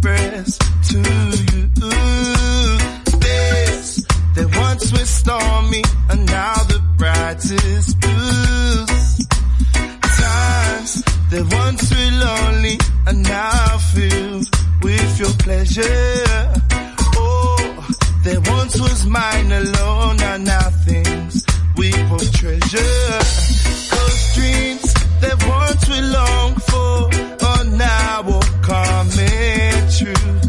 progress to you. This that once was stormy and now the brightest blues. Times that once were lonely and now filled with your pleasure. Oh, that once was mine alone and now things we both treasure. Those dreams that once we longed for truth.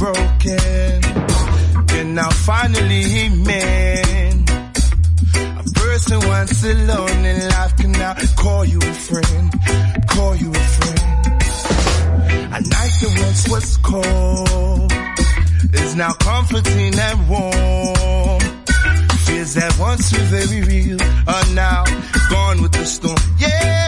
broken. And I finally he man. A person once alone in life cannot call you a friend, call you a friend. A night that once was cold is now comforting and warm. Fears that once were very real are now gone with the storm. Yeah.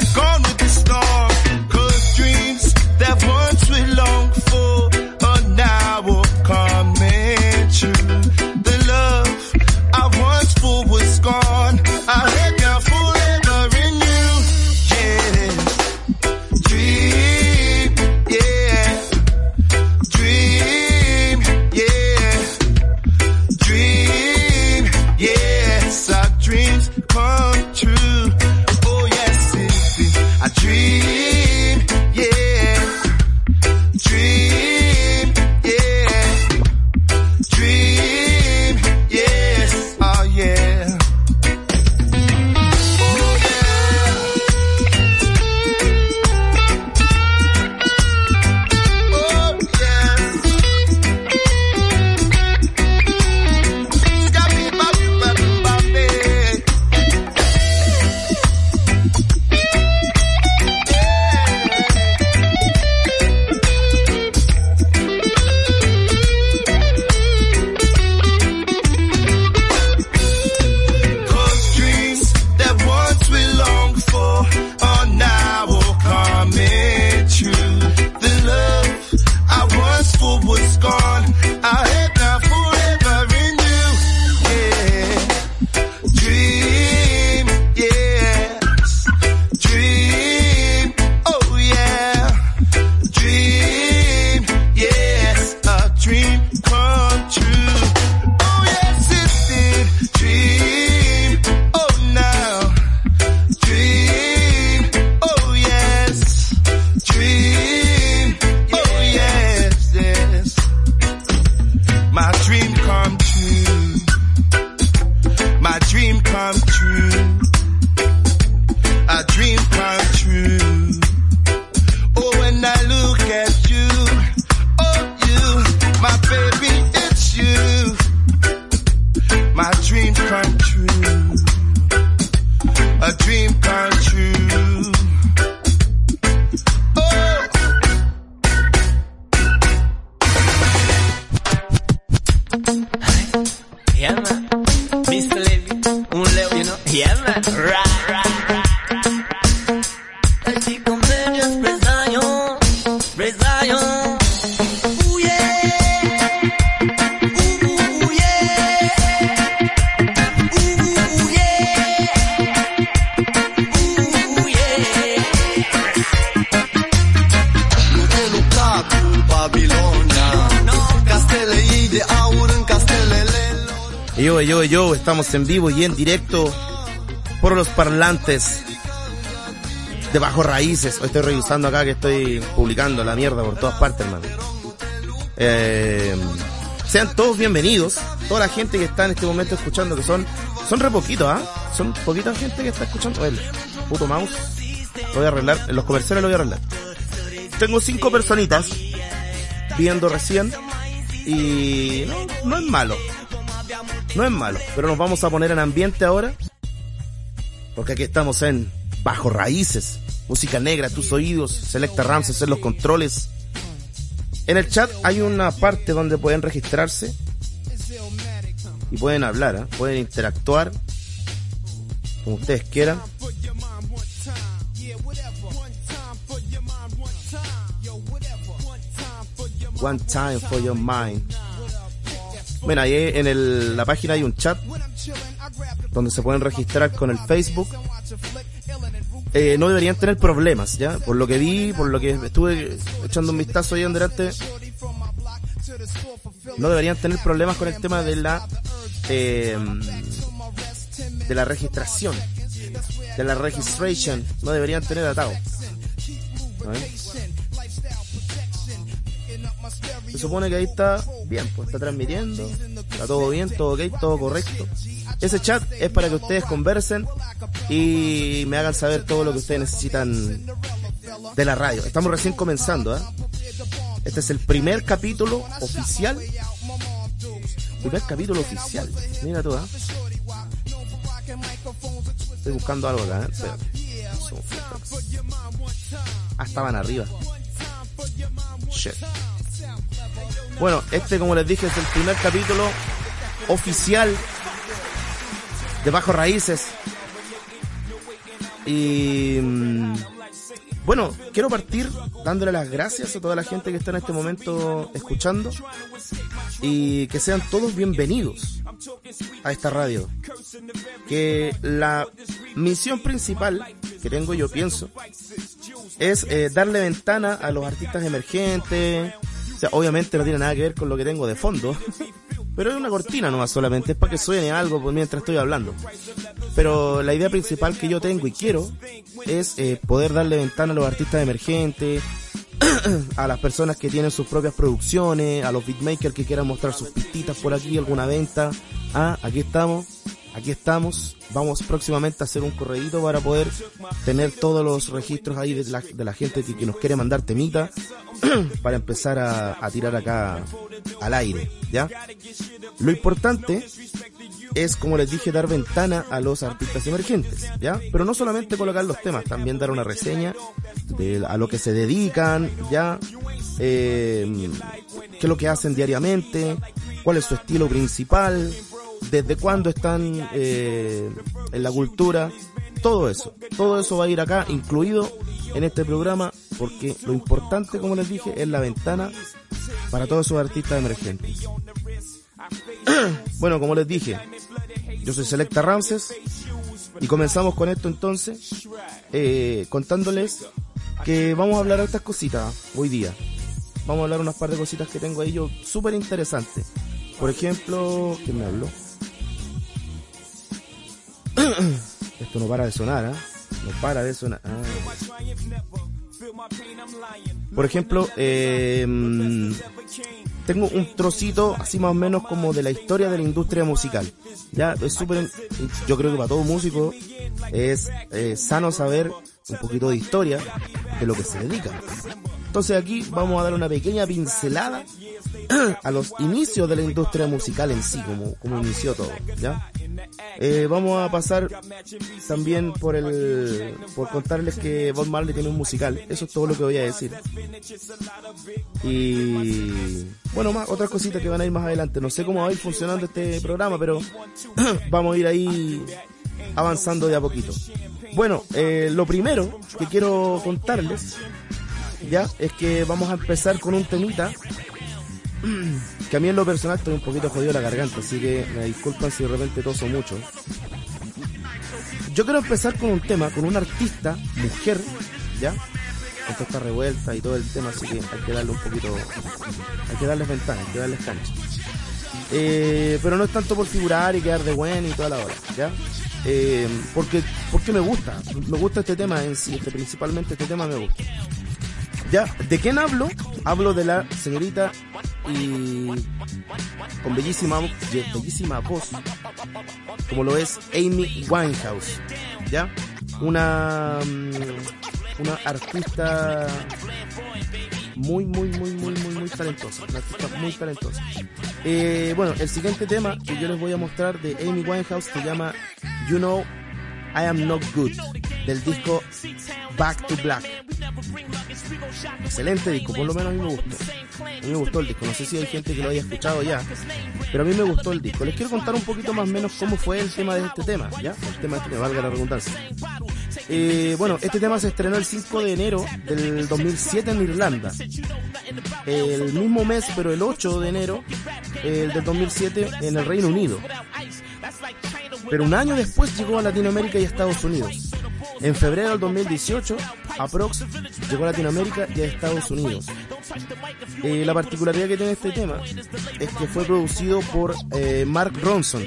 En vivo y en directo por los parlantes de Bajo Raíces. Hoy estoy revisando acá que estoy publicando la mierda por todas partes, hermano. Eh, sean todos bienvenidos, toda la gente que está en este momento escuchando, que son, son re poquitos, ¿ah? Son poquita gente que está escuchando. El puto mouse, lo voy a arreglar, en los comerciales lo voy a arreglar. Tengo cinco personitas viendo recién y no, no es malo. No es malo, pero nos vamos a poner en ambiente ahora. Porque aquí estamos en Bajo Raíces, música negra, tus oídos, Selecta Ramses en los controles. En el chat hay una parte donde pueden registrarse y pueden hablar, ¿ah? pueden interactuar como ustedes quieran. One time for your mind. Bueno, ahí en el- la página hay un chat donde se pueden registrar con el Facebook. Eh, no deberían tener problemas, ¿ya? Por lo que vi, por lo que estuve echando un vistazo ahí en delante, no deberían tener problemas con el tema de la eh, de la registración, de la registration, no deberían tener atado. ¿Vale? Supone que ahí está bien, pues está transmitiendo, está todo bien, todo ok, todo correcto. Ese chat es para que ustedes conversen y me hagan saber todo lo que ustedes necesitan de la radio. Estamos recién comenzando, ¿eh? Este es el primer capítulo oficial. Primer capítulo oficial. Mira tú, ¿eh? Estoy buscando algo acá, ¿eh? Espérate. Ah, estaban arriba. Shit. Bueno, este como les dije es el primer capítulo oficial de Bajo Raíces. Y mm, bueno, quiero partir dándole las gracias a toda la gente que está en este momento escuchando y que sean todos bienvenidos a esta radio. Que la misión principal que tengo yo pienso es eh, darle ventana a los artistas emergentes. Sea, obviamente no tiene nada que ver con lo que tengo de fondo. Pero es una cortina nomás solamente, es para que suene algo mientras estoy hablando. Pero la idea principal que yo tengo y quiero es eh, poder darle ventana a los artistas emergentes, a las personas que tienen sus propias producciones, a los beatmakers que quieran mostrar sus pistitas por aquí, alguna venta. Ah, aquí estamos, aquí estamos. Vamos próximamente a hacer un corredito para poder tener todos los registros ahí de la, de la gente que, que nos quiere mandar temita para empezar a, a tirar acá al aire, ¿ya? Lo importante es, como les dije, dar ventana a los artistas emergentes, ¿ya? Pero no solamente colocar los temas, también dar una reseña de a lo que se dedican, ¿ya? Eh, qué es lo que hacen diariamente, cuál es su estilo principal, desde cuándo están eh, en la cultura, todo eso, todo eso va a ir acá incluido en este programa porque lo importante, como les dije, es la ventana para todos esos artistas emergentes. bueno, como les dije, yo soy Selecta Ramses y comenzamos con esto entonces, eh, contándoles que vamos a hablar de estas cositas hoy día. Vamos a hablar unas par de cositas que tengo ahí yo súper interesantes. Por ejemplo, ¿quién me habló? Esto no para de sonar, ¿ah? No para de sonar. Ah. Por ejemplo, eh, tengo un trocito así más o menos como de la historia de la industria musical. Ya es súper, yo creo que para todo músico es eh, sano saber un poquito de historia de lo que se dedica. Entonces aquí vamos a dar una pequeña pincelada a los inicios de la industria musical en sí, como, como inició todo, ¿ya? Eh, vamos a pasar también por el por contarles que Bob Marley tiene un musical. Eso es todo lo que voy a decir. Y bueno, más otras cositas que van a ir más adelante. No sé cómo va a ir funcionando este programa, pero vamos a ir ahí avanzando de a poquito. Bueno, eh, lo primero que quiero contarles ya es que vamos a empezar con un temita que a mí en lo personal estoy un poquito jodido la garganta, así que me disculpan si de repente toso mucho. Yo quiero empezar con un tema, con una artista, mujer, ¿ya? Esto está revuelta y todo el tema, así que hay que darle un poquito, hay que darles ventaja, hay que darles cancha. Eh, pero no es tanto por figurar y quedar de buen y toda la hora, ¿ya? Eh, porque, porque me gusta, me gusta este tema en sí, este, principalmente este tema me gusta. ¿Ya? ¿De quién hablo? Hablo de la señorita y con bellísima, bellísima voz, como lo es Amy Winehouse, ¿ya? Una, mm, una artista muy, muy, muy, muy, muy, muy talentosa, una artista muy talentosa. Eh, bueno, el siguiente tema que yo les voy a mostrar de Amy Winehouse se llama You Know I Am Not Good, del disco Back to Black. Excelente disco, por lo menos a mí me gustó. A mí me gustó el disco, no sé si hay gente que lo haya escuchado ya, pero a mí me gustó el disco. Les quiero contar un poquito más o menos cómo fue el tema de este tema, ¿ya? El tema este, me valga la redundancia. Eh, bueno, este tema se estrenó el 5 de enero del 2007 en Irlanda. El mismo mes, pero el 8 de enero el del 2007 en el Reino Unido. Pero un año después llegó a Latinoamérica y Estados Unidos. En febrero del 2018, Aprox llegó a Latinoamérica y a Estados Unidos. Eh, la particularidad que tiene este tema es que fue producido por eh, Mark Ronson,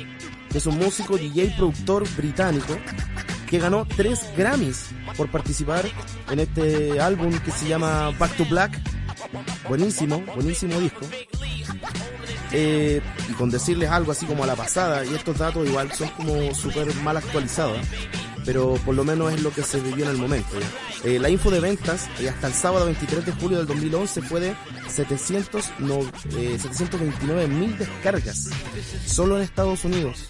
que es un músico, DJ, productor británico, que ganó tres Grammys por participar en este álbum que se llama Back to Black. Buenísimo, buenísimo disco. Eh, y con decirles algo así como a la pasada, y estos datos igual son como súper mal actualizados, pero por lo menos es lo que se vivió en el momento. Eh, la info de ventas eh, hasta el sábado 23 de julio del 2011 fue de 700, no, 729 mil descargas, solo en Estados Unidos.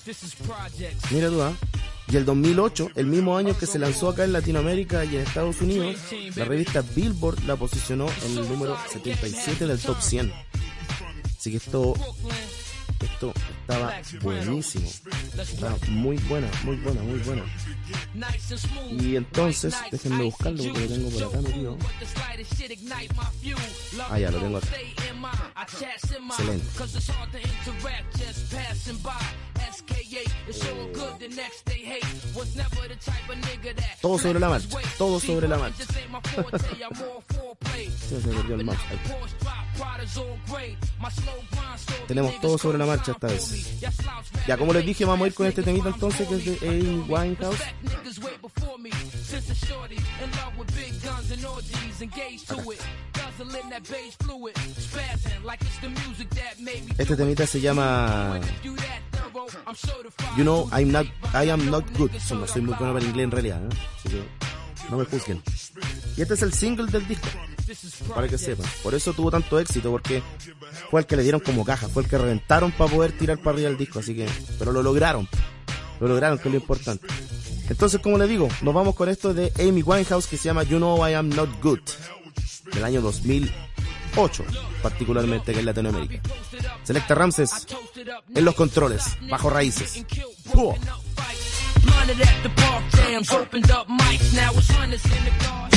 Mira tú, ¿ah? Y el 2008, el mismo año que se lanzó acá en Latinoamérica y en Estados Unidos, la revista Billboard la posicionó en el número 77 del top 100. Así que esto, esto estaba buenísimo. Estaba muy buena, muy buena, muy buena. Y entonces, déjenme buscarlo porque lo tengo por acá metido. Ah, ya lo tengo acá. Excelente. Todo sobre la marcha, todo sobre la marcha. Se me perdió el. Tenemos todo sobre la marcha esta vez. Ya como les dije, vamos a ir con este temita entonces que es de Amy Winehouse. Este temita se llama You know I'm not I am not good. No soy muy bueno para inglés en realidad, ¿eh? Así que no me juzguen. Y este es el single del disco. Para que sepan. Por eso tuvo tanto éxito, porque fue el que le dieron como caja, fue el que reventaron para poder tirar para arriba el disco, así que, pero lo lograron. Lo lograron, que es lo importante. Entonces, como le digo, nos vamos con esto de Amy Winehouse que se llama You Know I Am Not Good, del año 2008, particularmente que en Latinoamérica. Selecta Ramses en los controles, bajo raíces. Blunted at the park jams, opened up mics, now it's runners in the garden.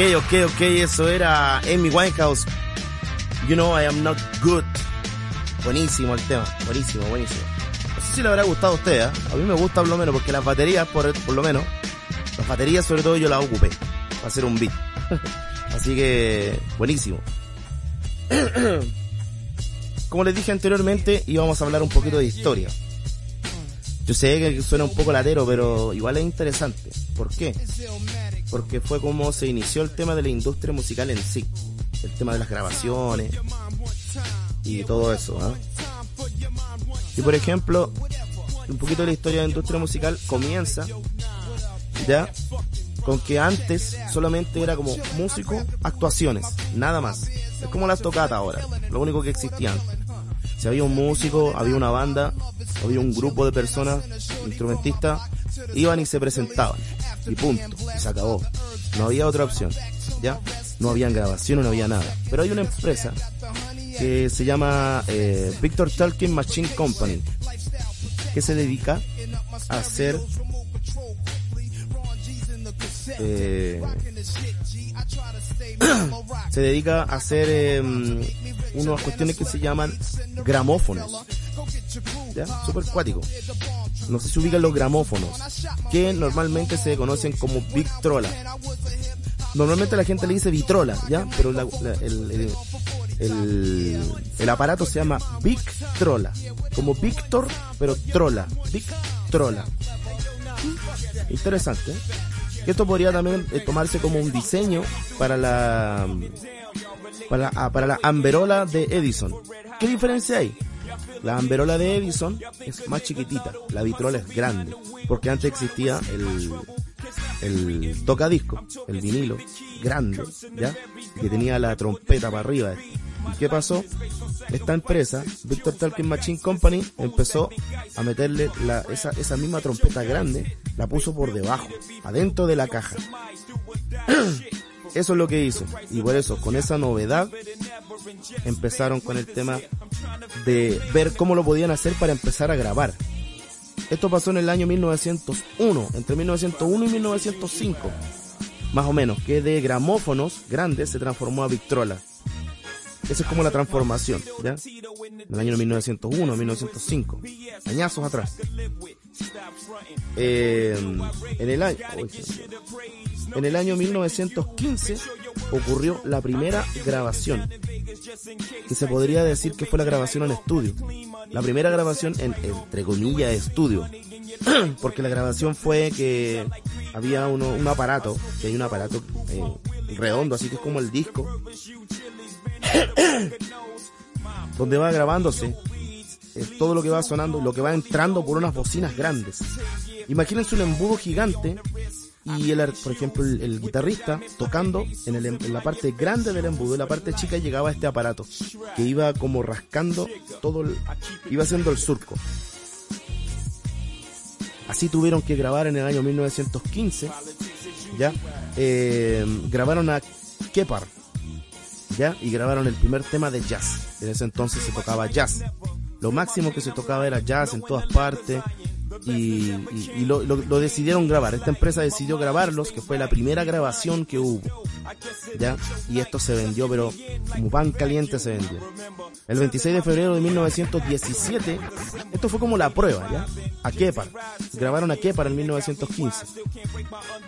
Ok, ok, ok, eso era Amy Winehouse. You know I am not good. Buenísimo el tema, buenísimo, buenísimo. No sé si le habrá gustado a usted, ¿eh? A mí me gusta por lo menos, porque las baterías, por, por lo menos, las baterías sobre todo yo las ocupé para hacer un beat. Así que, buenísimo. Como les dije anteriormente, íbamos a hablar un poquito de historia. Yo sé que suena un poco latero, pero igual es interesante. ¿Por qué? Porque fue como se inició el tema de la industria musical en sí. El tema de las grabaciones y todo eso. ¿ah? Y por ejemplo, un poquito de la historia de la industria musical comienza ya con que antes solamente era como músico, actuaciones, nada más. Es como las tocatas ahora, lo único que existían. Si había un músico, había una banda, había un grupo de personas, instrumentistas, iban y se presentaban. Y punto, y se acabó. No había otra opción, ¿ya? No habían grabaciones, no había nada. Pero hay una empresa que se llama eh, Victor Talking Machine Company, que se dedica a hacer eh, se dedica a hacer eh, unas cuestiones que se llaman gramófonos. ¿Ya? Super cuático. No sé si ubican los gramófonos, que normalmente se conocen como Victrola. Normalmente la gente le dice Vitrola, ¿ya? Pero el, el, aparato se llama Victrola. Como Victor, pero Trola. Victrola. Interesante. ¿eh? Esto podría también eh, tomarse como un diseño para la para, ah, para la amberola de Edison. ¿Qué diferencia hay? La amberola de Edison es más chiquitita, la vitrola es grande, porque antes existía el el tocadisco, el vinilo grande, ¿ya? Que tenía la trompeta para arriba. ¿Y qué pasó? Esta empresa, Victor Talking Machine Company, empezó a meterle esa, esa misma trompeta grande, la puso por debajo, adentro de la caja. Eso es lo que hizo. Y por eso, con esa novedad, empezaron con el tema de ver cómo lo podían hacer para empezar a grabar. Esto pasó en el año 1901, entre 1901 y 1905, más o menos, que de gramófonos grandes se transformó a Victrola. Esa es como la transformación, ¿ya? En el año 1901, 1905, añazos atrás. Eh, en el año, en el año 1915 ocurrió la primera grabación, que se podría decir que fue la grabación en estudio. La primera grabación en, entre comillas, estudio. Porque la grabación fue que había uno, un aparato, que hay un aparato eh, redondo, así que es como el disco, donde va grabándose eh, todo lo que va sonando, lo que va entrando por unas bocinas grandes. Imagínense un embudo gigante y el, por ejemplo el, el guitarrista tocando en la parte grande del embudo, en la parte chica llegaba este aparato que iba como rascando todo, el, iba haciendo el surco. Así tuvieron que grabar en el año 1915, ya, eh, grabaron a Kepar, ya, y grabaron el primer tema de jazz. En ese entonces se tocaba jazz. Lo máximo que se tocaba era jazz en todas partes y, lo- lo decidieron grabar. Esta empresa decidió grabarlos, que fue la primera grabación que hubo. ¿Ya? Y esto se vendió, pero como pan caliente se vendió. El 26 de febrero de 1917, esto fue como la prueba, ¿ya? A Kepar. Grabaron a Kepar en 1915.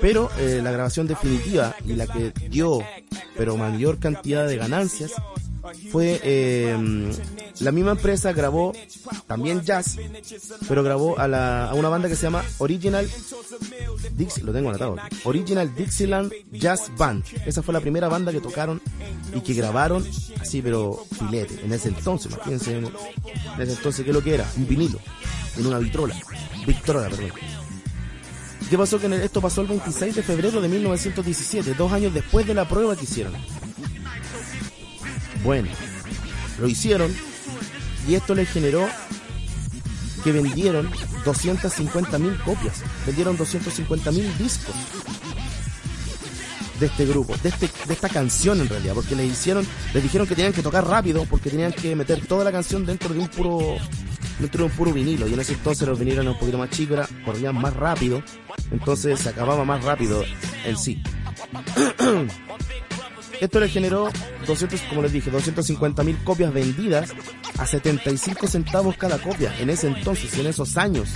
Pero eh, la grabación definitiva y la que dio, pero mayor cantidad de ganancias, fue eh, la misma empresa grabó también jazz, pero grabó a, la, a una banda que se llama Original lo tengo anotado. Original Dixieland Jazz Band. Esa fue la primera banda que tocaron y que grabaron así, pero filete, en ese entonces, imagínense, en ese entonces, ¿qué es lo que era? Un vinilo, en una vitrola, Victrola, perdón. ¿Qué pasó? Que esto pasó el 26 de febrero de 1917, dos años después de la prueba que hicieron. Bueno, lo hicieron y esto les generó que vendieron 250 mil copias, vendieron 250 mil discos de este grupo, de, este, de esta canción en realidad, porque les hicieron, les dijeron que tenían que tocar rápido porque tenían que meter toda la canción dentro de un puro dentro de un puro vinilo. Y en ese entonces los vinilos eran un poquito más chicos, era- corrían más rápido, entonces se acababa más rápido en sí. Esto le generó 200, como les dije, 250 mil copias vendidas a 75 centavos cada copia en ese entonces, en esos años.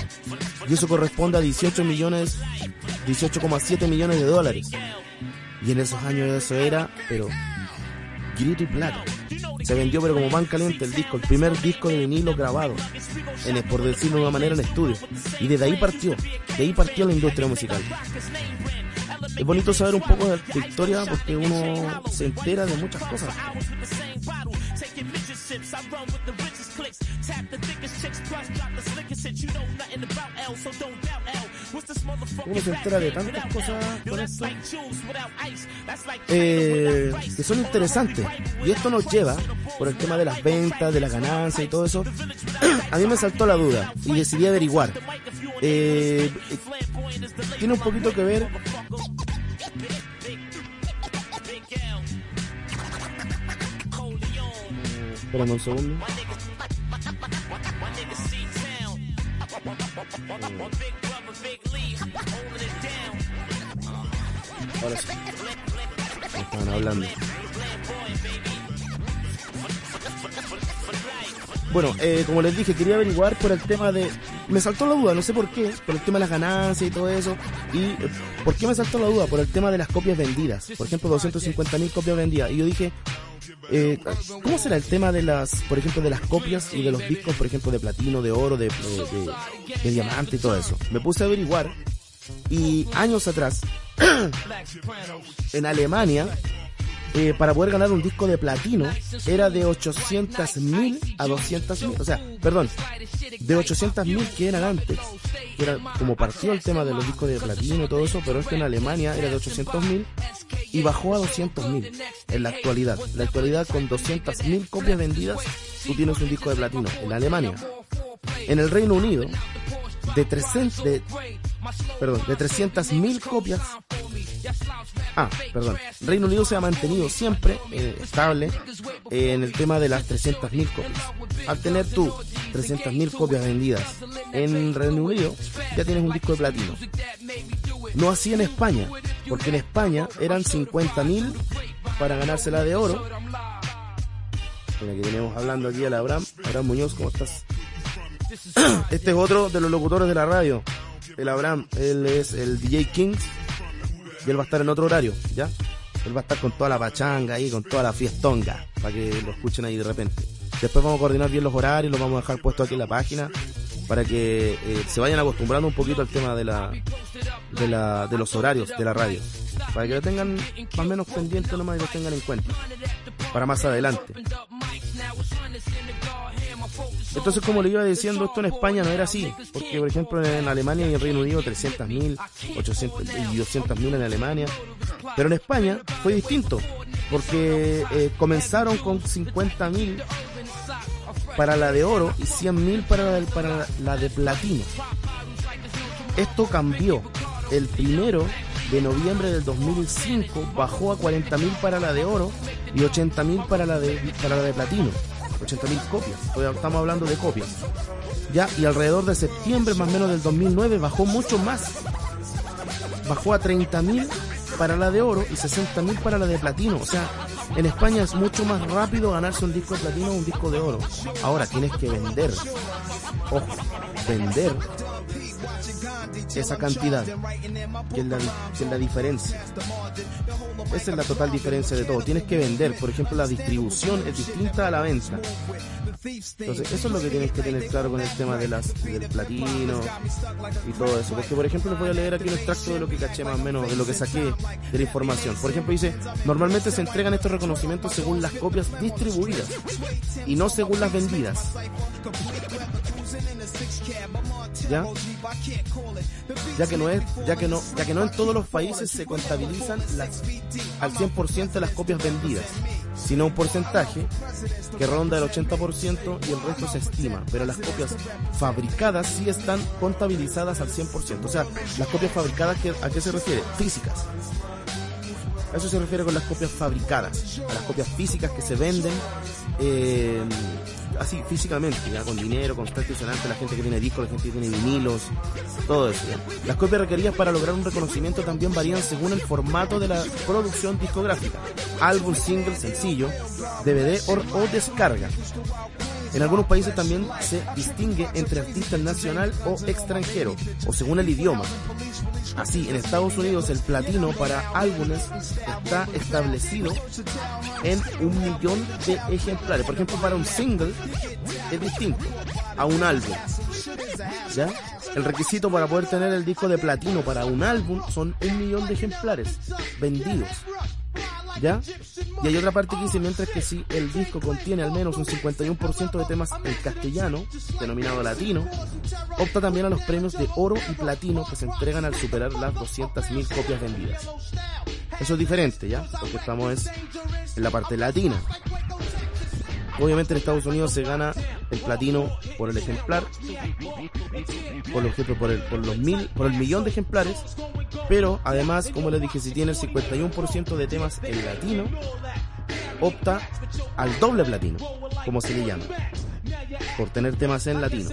Y eso corresponde a 18 millones, 18,7 millones de dólares. Y en esos años eso era, pero grito y plata. Se vendió pero como pan caliente el disco, el primer disco de vinilo grabado, en, por decirlo de una manera, en estudio. Y desde ahí partió, de ahí partió la industria musical. Es bonito saber un poco de la historia porque uno se entera de muchas cosas. Uno se entera de tantas cosas con esto eh, que son interesantes. Y esto nos lleva, por el tema de las ventas, de las ganancias y todo eso, a mí me saltó la duda y decidí averiguar. Eh, tiene un poquito que ver Espérame un segundo. Ahora sí. estaban hablando. Bueno, eh, como les dije, quería averiguar por el tema de... Me saltó la duda, no sé por qué, por el tema de las ganancias y todo eso. ¿Y eh, por qué me saltó la duda? Por el tema de las copias vendidas. Por ejemplo, 250.000 copias vendidas. Y yo dije, eh, ¿cómo será el tema de las, por ejemplo, de las copias y de los discos, por ejemplo, de platino, de oro, de, de diamante y todo eso? Me puse a averiguar y años atrás, en Alemania, eh, para poder ganar un disco de platino era de 800 mil a 200 mil, o sea, perdón, de 800 mil que eran antes, era como partió el tema de los discos de platino y todo eso, pero esto en Alemania era de 800 mil y bajó a 200 mil en la actualidad. En la actualidad con 200 mil copias vendidas, tú tienes un disco de platino en Alemania. En el Reino Unido, de 300, de, perdón, de 300 mil copias Ah, perdón. Reino Unido se ha mantenido siempre eh, estable eh, en el tema de las 300.000 copias. Al tener tú 300.000 copias vendidas en Reino Unido, ya tienes un disco de platino. No así en España, porque en España eran 50.000 para ganársela de oro. Mira que tenemos hablando aquí a Abraham. Abraham Muñoz, ¿cómo estás? Este es otro de los locutores de la radio. El Abraham, él es el DJ Kings y él va a estar en otro horario, ¿ya? Él va a estar con toda la pachanga ahí, con toda la fiestonga, para que lo escuchen ahí de repente. Después vamos a coordinar bien los horarios, los vamos a dejar puestos aquí en la página, para que eh, se vayan acostumbrando un poquito al tema de la, de la de los horarios de la radio. Para que lo tengan más o menos pendiente nomás y lo tengan en cuenta. Para más adelante. Entonces, como le iba diciendo, esto en España no era así, porque por ejemplo en Alemania y en Reino Unido 300.000, 800 y 200.000 en Alemania, pero en España fue distinto, porque eh, comenzaron con 50.000 para la de oro y 100.000 para, la, para la de platino. Esto cambió. El primero de noviembre del 2005 bajó a 40.000 para la de oro y 80.000 para la de para la de platino. 80.000 copias. Estamos hablando de copias. Ya, y alrededor de septiembre más o menos del 2009 bajó mucho más. Bajó a 30.000 para la de oro y 60.000 para la de platino. O sea, en España es mucho más rápido ganarse un disco de platino o un disco de oro. Ahora tienes que vender. Ojo, vender esa cantidad, que es, la, que es la diferencia. Esa es la total diferencia de todo. Tienes que vender, por ejemplo, la distribución es distinta a la venta. Entonces, eso es lo que tienes que tener claro con el tema de las, del platino y todo eso. Porque, por ejemplo, les voy a leer aquí un extracto de lo que caché más o menos, de lo que saqué de la información. Por ejemplo, dice, normalmente se entregan estos reconocimientos según las copias distribuidas y no según las vendidas. ¿Ya? Que no es, ya que no, ya que no en todos los países se contabilizan las, al 100% las copias vendidas, sino un porcentaje que ronda el 80% y el resto se estima, pero las copias fabricadas sí están contabilizadas al 100%. O sea, las copias fabricadas, ¿a qué se refiere? Físicas. Eso se refiere con las copias fabricadas, a las copias físicas que se venden eh, así físicamente, con dinero, sonante, la gente que tiene discos, la gente que tiene vinilos, todo eso. Las copias requeridas para lograr un reconocimiento también varían según el formato de la producción discográfica, álbum, single, sencillo, DVD o, o descarga. En algunos países también se distingue entre artista nacional o extranjero, o según el idioma. Así, en Estados Unidos el platino para álbumes está establecido en un millón de ejemplares. Por ejemplo, para un single es distinto a un álbum. ¿Ya? El requisito para poder tener el disco de platino para un álbum son un millón de ejemplares vendidos. ¿Ya? Y hay otra parte que dice, mientras que si el disco contiene al menos un 51% de temas en castellano, denominado latino, opta también a los premios de oro y platino que se entregan al superar las 200.000 copias vendidas. Eso es diferente, ¿ya? Porque estamos es en la parte latina. Obviamente en Estados Unidos se gana el platino por el ejemplar, por los, por el, por los mil, por el millón de ejemplares, pero además, como les dije, si tiene el 51% de temas en latino, opta al doble platino, como se le llama, por tener temas en latino.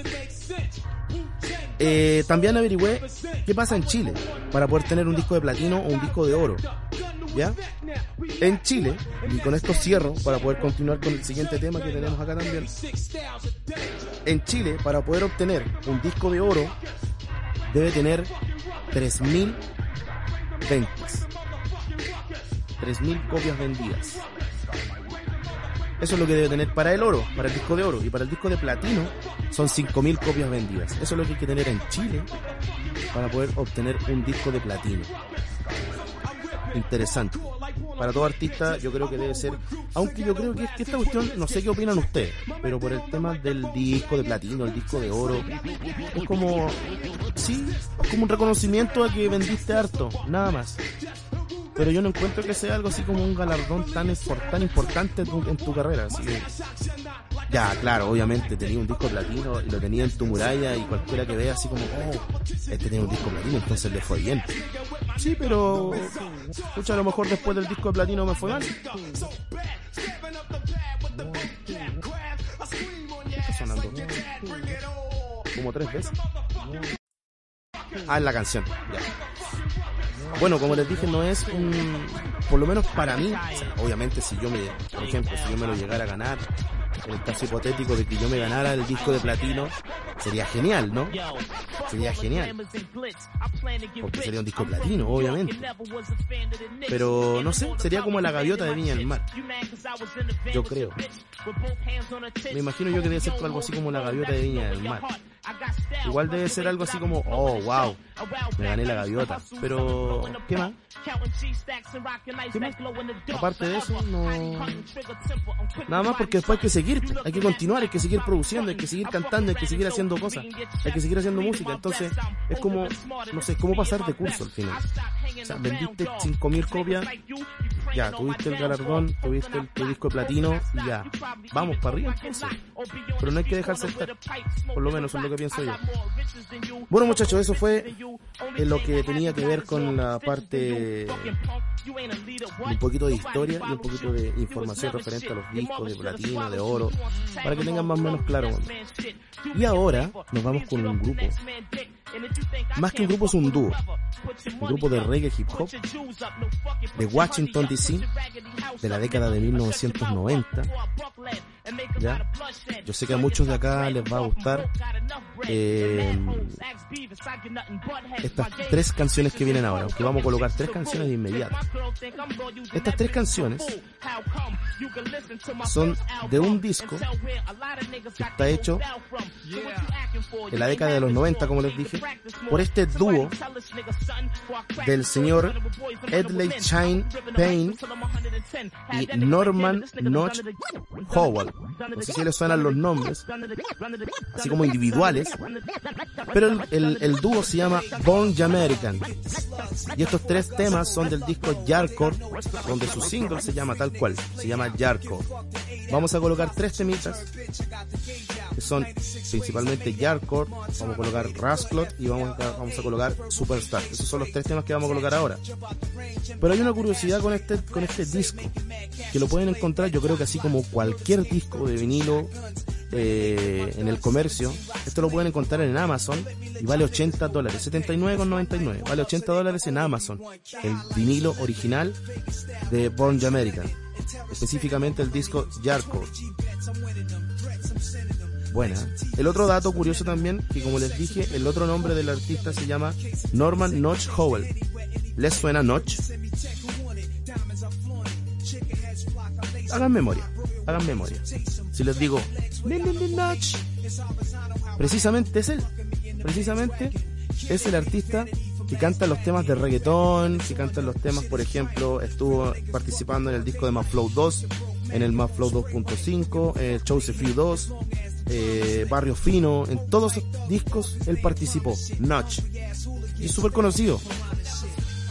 Eh, también averigüé qué pasa en Chile para poder tener un disco de platino o un disco de oro. ¿Ya? En Chile, y con esto cierro para poder continuar con el siguiente tema que tenemos acá también. En Chile, para poder obtener un disco de oro, debe tener 3.000 ventas. 3.000 copias vendidas. Eso es lo que debe tener para el oro, para el disco de oro. Y para el disco de platino son 5.000 copias vendidas. Eso es lo que hay que tener en Chile para poder obtener un disco de platino. Interesante. Para todo artista yo creo que debe ser, aunque yo creo que esta cuestión, no sé qué opinan ustedes, pero por el tema del disco de platino, el disco de oro, es como, sí, es como un reconocimiento a que vendiste harto, nada más pero yo no encuentro que sea algo así como un galardón tan, tan importante en tu, en tu carrera. Así que, ya, claro, obviamente tenía un disco platino y lo tenía en tu muralla y cualquiera que vea así como, oh, este tiene un disco platino, entonces le fue bien. Sí, pero, escucha, a lo mejor después del disco de platino me fue mal. ¿Qué está sonando? Como tres veces. Ah, es la canción, ya. Bueno, como les dije, no es un. Por lo menos para mí, o sea, obviamente, si yo me. Por ejemplo, si yo me lo llegara a ganar, el caso hipotético de que yo me ganara el disco de platino, sería genial, ¿no? Sería genial. Porque sería un disco platino, obviamente. Pero no sé, sería como la gaviota de Viña del Mar. Yo creo. Me imagino yo que debe ser algo así como la gaviota de Viña del Mar. Igual debe ser algo así como, oh, wow, me gané la gaviota. Pero, ¿qué más? Aparte de eso, no... Nada más porque después que seguir, hay que continuar, hay que seguir produciendo, hay que seguir cantando, hay que seguir haciendo cosas, hay que seguir haciendo música. Entonces, es como, no sé, cómo pasar de curso al final. O sea, vendiste 5.000 copias, ya, tuviste el galardón, tuviste el, tu disco de platino y ya, vamos para arriba entonces. Pero no hay que dejarse estar, por lo menos es lo que pienso yo. Bueno muchachos, eso fue en lo que tenía que ver con la parte un poquito de historia y un poquito de información referente a los discos de platino, de oro, para que tengan más o menos claro. Y ahora nos vamos con un grupo. Más que un grupo es un dúo. Un grupo de reggae hip hop de Washington DC de la década de 1990. ¿Ya? Yo sé que a muchos de acá les va a gustar eh, estas tres canciones que vienen ahora, aunque vamos a colocar tres canciones de inmediato. Estas tres canciones son de un disco que está hecho en la década de los 90, como les dije, por este dúo del señor Edley Shine Payne y Norman Notch Howell. No sé si les suenan los nombres, así como individuales, pero el, el, dúo se llama Born Jamaican. Y estos tres temas son del disco Yarcore, donde su single se llama tal cual, se llama Yarcore. Vamos a colocar tres temitas, que son principalmente Yarcore, vamos a colocar Rasclot y vamos a, vamos a colocar Superstar. Esos son los tres temas que vamos a colocar ahora. Pero hay una curiosidad con este, con este disco, que lo pueden encontrar yo creo que así como cualquier disco de vinilo eh, en el comercio. Esto lo pueden encontrar en Amazon y vale 80 dólares, 79,99. Vale 80 dólares en Amazon. El vinilo original de Born American. Específicamente el disco Yarko. Buena. El otro dato curioso también, que como les dije, el otro nombre del artista se llama Norman Notch Howell. ¿Les suena Notch? Hagan memoria, hagan memoria. Si les digo Notch, precisamente es él. Precisamente es el artista que canta los temas de reggaetón, que canta los temas, por ejemplo, estuvo participando en el disco de Maflow 2, en el Maflow 2.5, en el Joseph 2, eh, Barrio Fino, en todos esos discos él participó, Notch. Y súper conocido.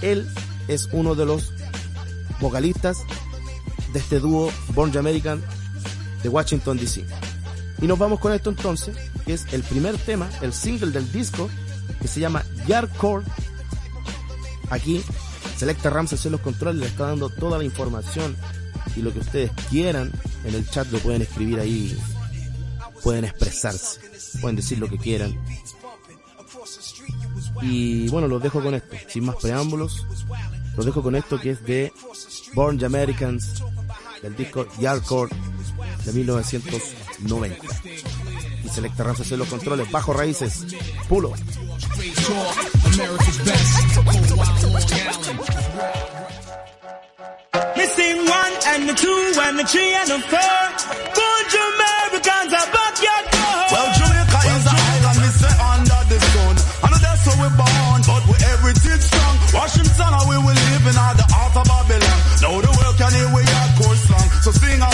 Él es uno de los vocalistas de este dúo Born American de Washington DC. Y nos vamos con esto entonces, que es el primer tema, el single del disco, que se llama Yardcore. Aquí, Selecta Rams hace los controles, le está dando toda la información y lo que ustedes quieran en el chat lo pueden escribir ahí, pueden expresarse, pueden decir lo que quieran. Y bueno, los dejo con esto, sin más preámbulos, los dejo con esto que es de Born Americans, del disco Yardcore de 1990. Y Selecta Rams hace los controles, bajo raíces, pulo. Missing one and the two and the three and the four. Good Americans are backyard door. Well, Jamaica is an island, me say under the sun. And that's how we're born, but we everything strong. Washington, how we will live in the heart of Babylon. Now the world can hear we hardcore song, so sing along.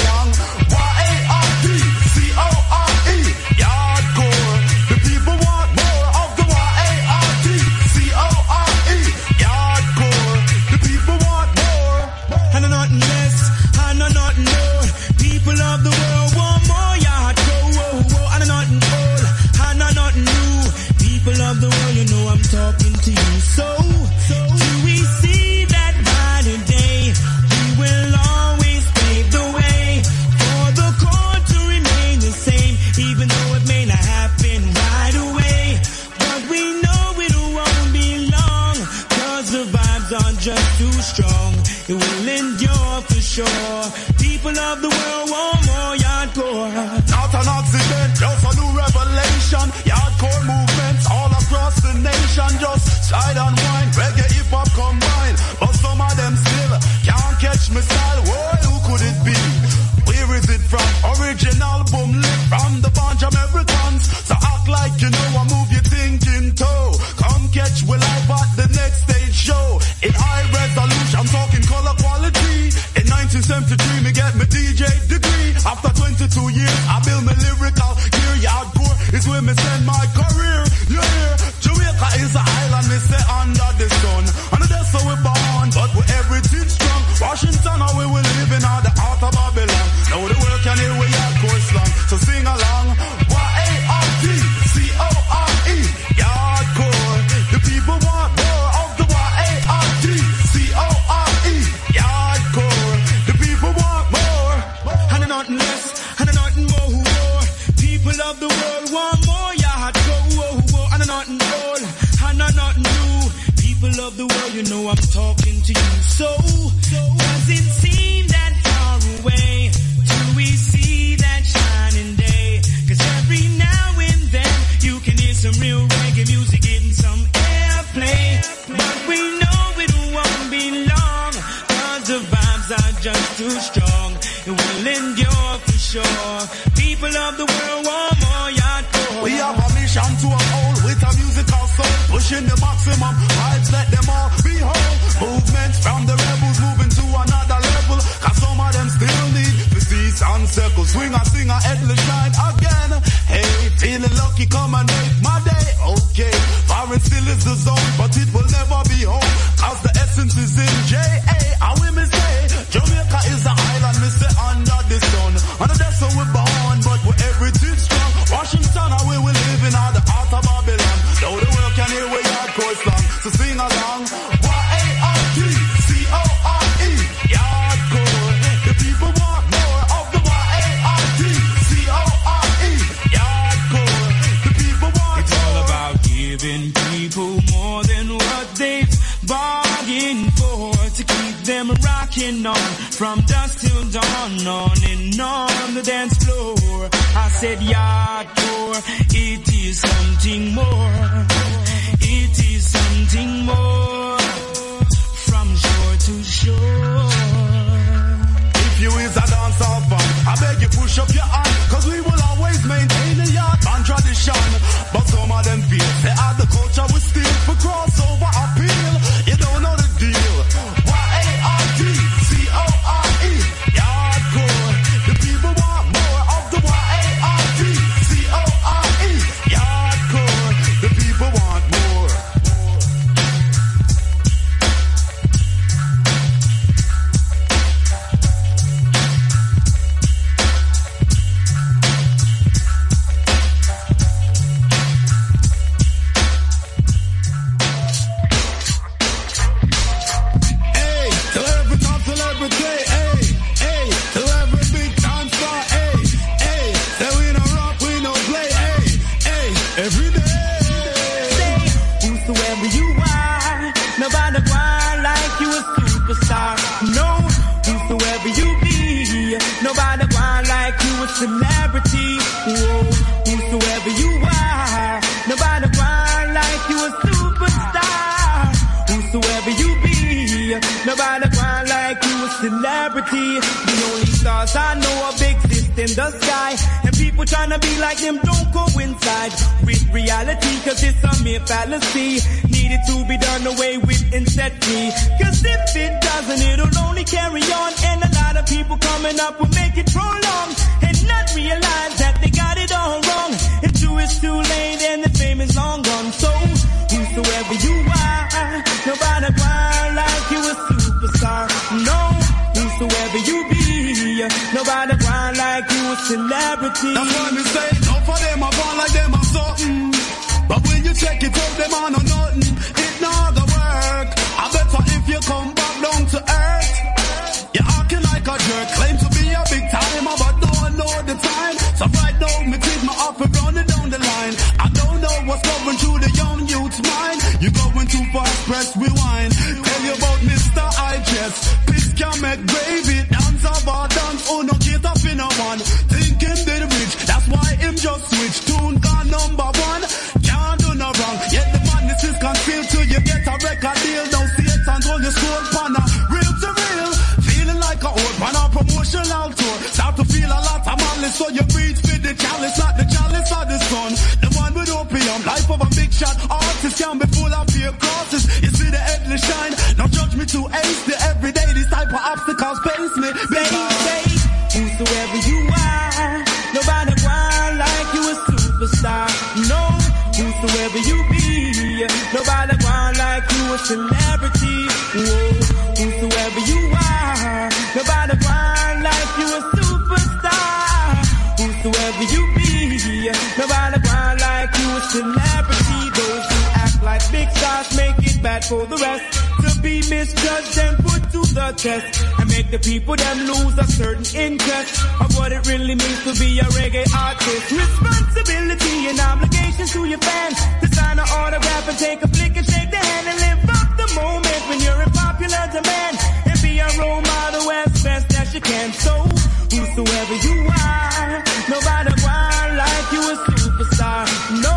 Said hardcore, get a deal. Don't see it and hold your scroll panna. Real to real, feeling like a old man on promotional tour. Start to feel a lot of malice, so you breathe with the chalice, not the chalice of the sun. The one with opium, life of a big shot artist can be full of fear crosses. You see the endless shine, celebrity. Whoa, whosoever you are, nobody want like you a superstar. Whosoever you be, nobody want like you a celebrity. Those who act like big stars make it bad for the rest. To be misjudged and put to the test and make the people them lose a certain interest of what it really means to be a reggae artist. Responsibility and obligations to your fans to sign an autograph and take a flick and shake the hand and live moment when you're in popular demand and be a role model as best as you can. So whosoever you are, nobody want like you a superstar. No,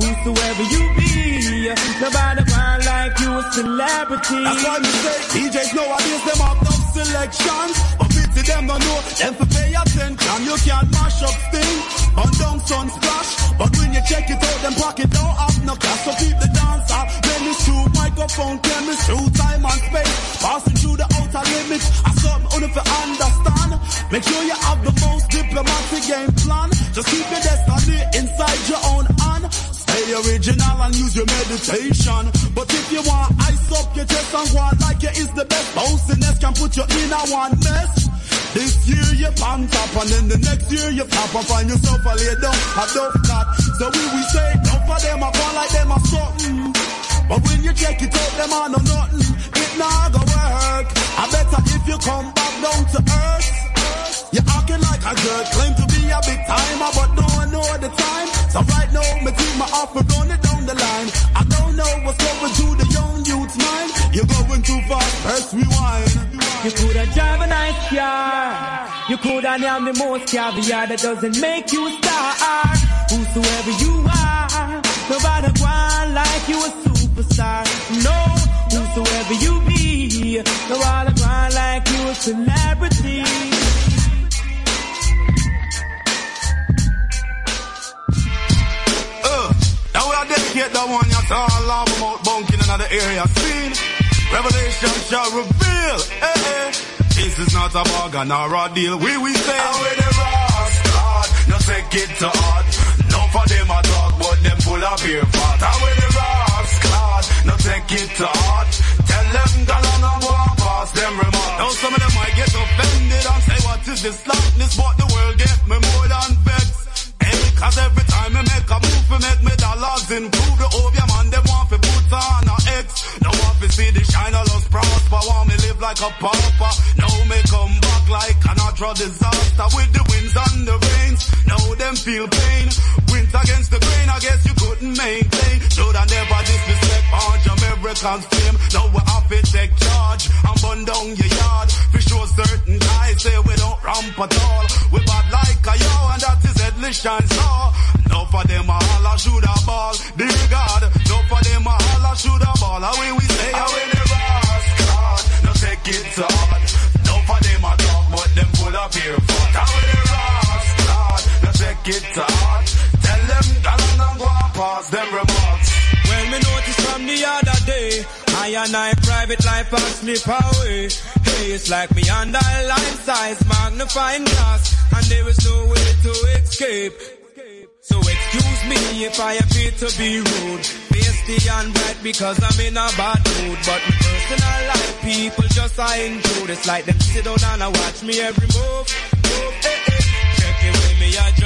whosoever you be, nobody want like you a celebrity. That's why me say DJs nowadays them have no selections. But pity them don't know them to pay attention. You can't mash up sting on down sun splash. But when you check it out, them pocket don't have no cash. So keep the dance up. When it's true, microphone chemistry, through time and space. Passing through the outer limits. I something only for understand. Make sure you have the most diplomatic game plan. Just keep your destiny inside your own hand. Stay original and use your meditation. But if you want ice up your chest and go like it is the best, bounciness can put you in a one mess. This year you palm top and then the next year you pop and find yourself a lay down a dope cat. So we we say, don't for them a gone like them a something. But when you check it out, them are no nothing. It not go work. I better if you come back down to earth. You're acting like a girl, claim to be a big timer, but don't know the time. So right now, me take my offer, run it down the line. I don't know what's going through the. You're going too fast, press rewind. You coulda drive a nice car. You You could have named the most caviar that doesn't make you a star. Whosoever you are, nobody want like you a superstar. No, whosoever you be, nobody want like you a celebrity. Uh, now we are dedicate that one you saw love about bunking another area scene. Revelation shall reveal. Eh, eh. This is not a bargain or a deal. We we say. And with the rascal, no take it to heart. No for them a talk, but them full of beer fat. With the rascal, no take it to heart. Tell them I go and pass them remarks. Now some of them might get offended and say what is this slackness, but the world get me more than vexed. Hey, cause every time me make a move, me make me dollars improve. The obia man, them want to put on X. No to see the shine of lost prosper. Want me live like a pauper. Now me come back like a natural disaster. With the winds and the rains. Now them feel pain. Against the grain, I guess you couldn't maintain. Should I never disrespect Orange Americans fame. Now we have to take charge and burn down your yard. For sure certain guys say we don't ramp at all. We bad like a yo and that is deadly shine star. No for them a holla shoot a ball. God, no for them a holla shoot a ball. How we say how we the rascal. No take it to heart. No for them a talk but them full of fear fought. How we the rascal. No take it to heart. Them that I'm not going pass them remarks. Well, me noticed from the other day, I and I private life and slip away. Hey, it's like me under life size magnifying glass, and there is no way to escape. So excuse me if I appear to be rude. Pasty and bright because I'm in a bad mood. But my personal life, people just I intrude. It's like them sit down and I watch me every move. move eh, eh.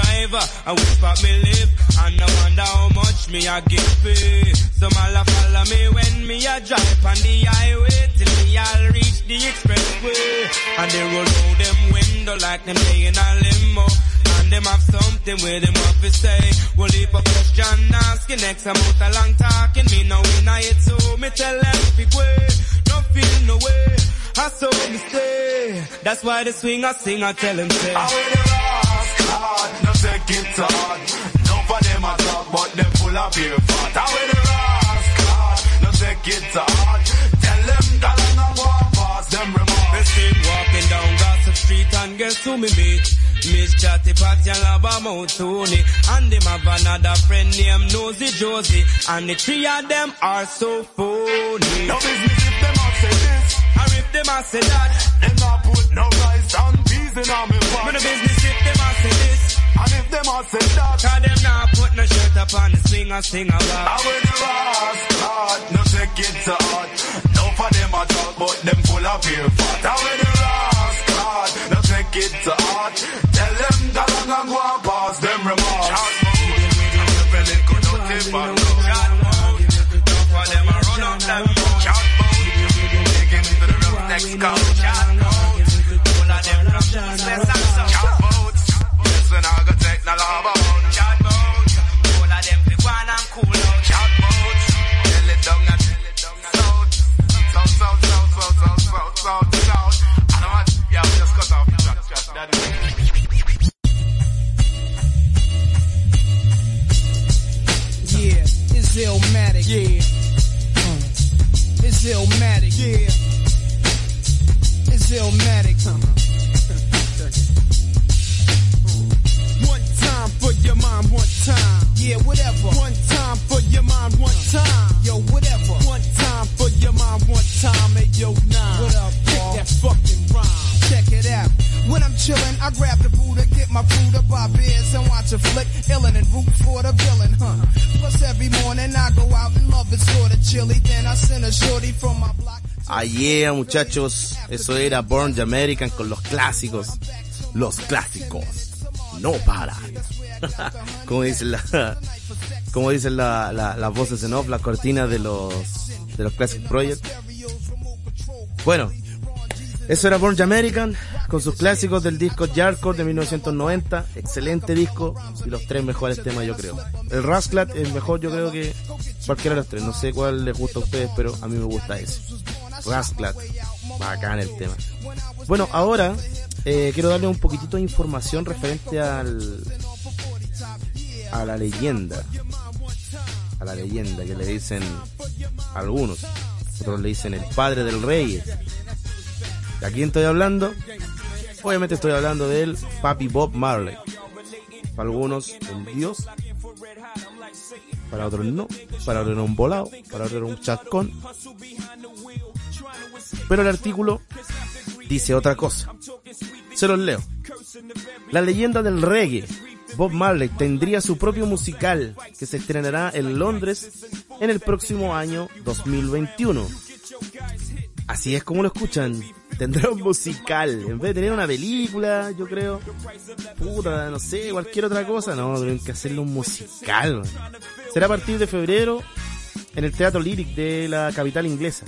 Driver, which spot me live. And I wonder how much me I give pay. Some all follow me when me a drive on the highway till me I'll reach the expressway. And they roll down them window like them day in a limo. And them have something with them have to say. Well, if a question asking next I'm out a long talking, me now in I it so me tell them big way. No feel no way. I saw me stay. That's why the swing I sing, I tell them say. How we rascal. No to heart. No for them a talk but them full of beer fat. How we the rascal. No it to. Tell them that I'm not going pass them remarks. Me see walking down Gossip Street and guess who me meet? Miss Chatty Patty and Laba Mount Tony. And them have another friend named Nosy Josie. And the three of them are so phony. No business if them a say this. Or if them a say that. Them not put no rice and peas in me Me pot. no business And if them all say that. Cause them not put no shirt up on the swing and sing How about. we the rascal. No take it to heart. No for them a talk but them full of beer fat. How we the rascal. No take it to heart. Tell them that I'm not going pass them remarks. Shout mode. The belly could not tip and no. Shot mode. Don't for them a run up them mode. Shout mode. Dig into the rough next couch. Shot mode. All of them from useless and so. Shout mode. Listen, I go take the lava out. Shot mode. All of them fi go and cool out. Shout mode. Tell it down and tell it down and south. South, south, south, south, south, south, south, south. I don't want, yeah, we just cut off the track, track. That is Yeah, mm. it's Illmatic. Yeah. It's Illmatic. Yeah. It's Illmatic. One for your one time. Yeah, whatever. One time for your mom, one time. Yo, whatever. One time for your mom, one time. Hey, yo, nine. What up, Kick that fucking rhyme. Check it out. When I'm chillin', I grab the Buddha, get my food up, buy beers and watch a flick. Illin' and root for the villain, huh? Plus every morning I go out and love it sorta chilly. Then I send a shorty from my block. Ah, yeah, muchachos. Eso era Born the American con los clásicos. Los clásicos. No paran. como dicen la, como dicen la, la- las voces en off, las cortinas de los, de los Classic Project. Bueno, eso era Born American con sus clásicos del disco Yardcore de 1990. Excelente disco y los tres mejores temas yo creo. El Rasclat es mejor yo creo que cualquiera de los tres. No sé cuál les gusta a ustedes, pero a mí me gusta ese. Rasclat. Bacán el tema. Bueno, ahora eh, quiero darle un poquitito de información referente al a la leyenda. A la leyenda que le dicen algunos. Otros le dicen el padre del rey. ¿De quién estoy hablando? Obviamente estoy hablando del papi Bob Marley. Para algunos un dios. Para otros no. Para otros un volado. Para otros un chascón. Pero el artículo dice otra cosa. Se los leo. La leyenda del reggae. Bob Marley tendría su propio musical que se estrenará en Londres en el próximo año 2021. Así es como lo escuchan. Tendrá un musical. En vez de tener una película, yo creo. Puta, no sé, cualquier otra cosa. No, tienen que hacerle un musical. Será a partir de febrero en el Teatro Lyric de la capital inglesa.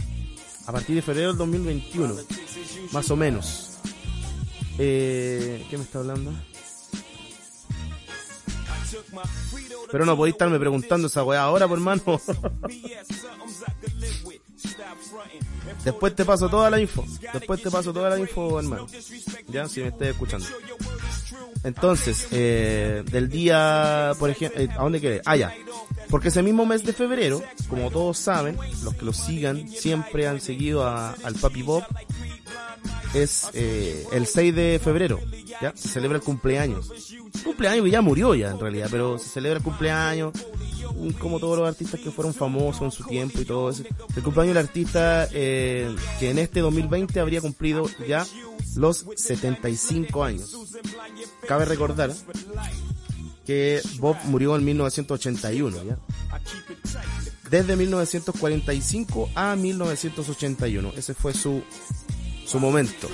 A partir de febrero del 2021. Más o menos. Eh, ¿Qué me está hablando? Pero no podéis estarme preguntando esa weá ahora, por mano. Después te paso toda la info. Después te paso toda la info, hermano. Ya, si me estás escuchando. Entonces, eh, del día, por ejemplo, eh, ¿a dónde querés? Ah, ya. Porque ese mismo mes de febrero, como todos saben, los que lo sigan siempre han seguido a- al Papi Bob, es eh, el 6 de febrero, ¿ya? Se celebra el cumpleaños. Cumpleaños que ya murió ya en realidad, pero se celebra el cumpleaños, mm, como todos los artistas que fueron famosos en su tiempo y todo eso. El cumpleaños del artista eh, que en este 2020 habría cumplido ya los 75 años. Cabe recordar que Bob murió en 1981, ¿ya? Desde 1945 a 1981. Ese fue su, su momento.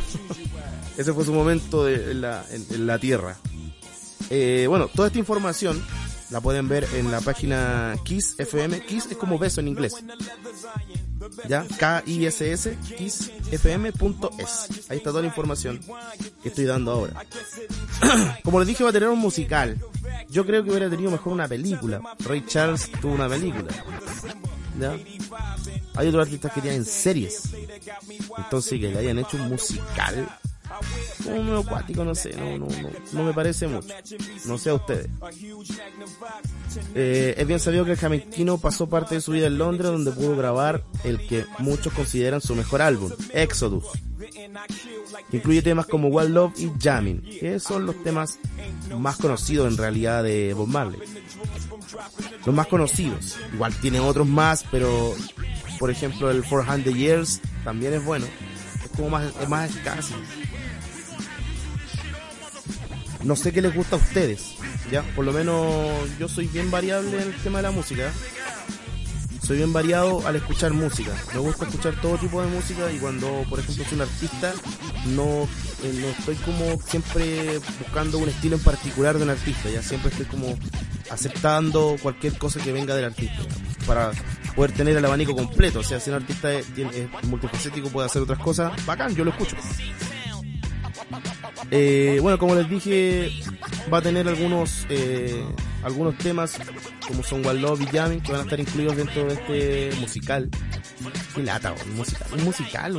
Ese fue su momento de, en, la, en- la Tierra. Eh, bueno, toda esta información la pueden ver en la página Kiss FM. Kiss es como beso en inglés. ¿Ya? K-I-S-S, kissfm.es. Ahí está toda la información que estoy dando ahora. como les dije, va a tener un musical. Yo creo que hubiera tenido mejor una película. Ray Charles tuvo una película. Hay otros artistas que tienen series. Entonces que le hayan hecho un musical. Como medio acuático, no sé, no, no, no, me parece mucho. No sé a ustedes. Eh, es bien sabido que el jamaiquino pasó parte de su vida en Londres donde pudo grabar el que muchos consideran su mejor álbum, Exodus. Incluye temas como Wild Love y Jamming, que son los temas más conocidos en realidad de Bob Marley. Los más conocidos. Igual tiene otros más, pero por ejemplo el 400 Years también es bueno. Es como más, es más escaso. No sé qué les gusta a ustedes, ya, por lo menos yo soy bien variable en el tema de la música. Soy bien variado al escuchar música. Me gusta escuchar todo tipo de música y cuando, por ejemplo, soy un artista, no, eh, no estoy como siempre buscando un estilo en particular de un artista. Ya siempre estoy como aceptando cualquier cosa que venga del artista para poder tener el abanico completo. O sea, si un artista es, es multifacético, puede hacer otras cosas, bacán, yo lo escucho. Eh, bueno, como les dije, va a tener algunos eh, algunos temas como son One Love y Jamming que van a estar incluidos dentro de este musical. Qué lata, un musical, un musical.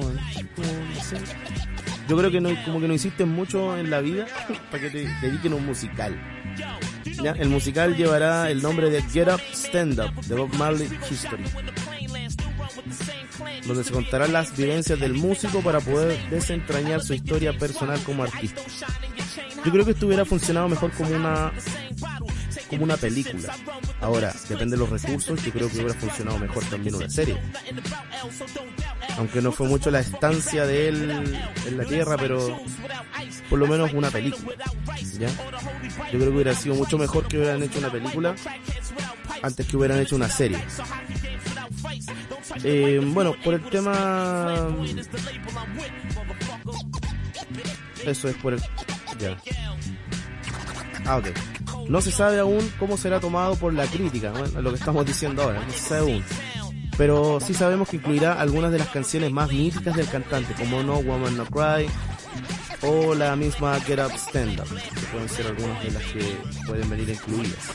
Yo creo que no, como que no insisten mucho en la vida para que te dediquen a un musical. El musical llevará el nombre de Get Up Stand Up de Bob Marley History donde se contarán las vivencias del músico para poder desentrañar su historia personal como artista. Yo creo que esto hubiera funcionado mejor como una como una película. Ahora, depende de los recursos, yo creo que hubiera funcionado mejor también una serie. Aunque no fue mucho la estancia de él en la tierra, pero por lo menos una película. ¿ya? Yo creo que hubiera sido mucho mejor que hubieran hecho una película antes que hubieran hecho una serie. Eh, bueno, por el tema... Eso es por el... Ya. Ah, ok. No se sabe aún cómo será tomado por la crítica, bueno, lo que estamos diciendo ahora, no se sabe aún. Pero sí sabemos que incluirá algunas de las canciones más míticas del cantante, como No Woman No Cry o la misma Get Up Stand Up, que pueden ser algunas de las que pueden venir incluidas.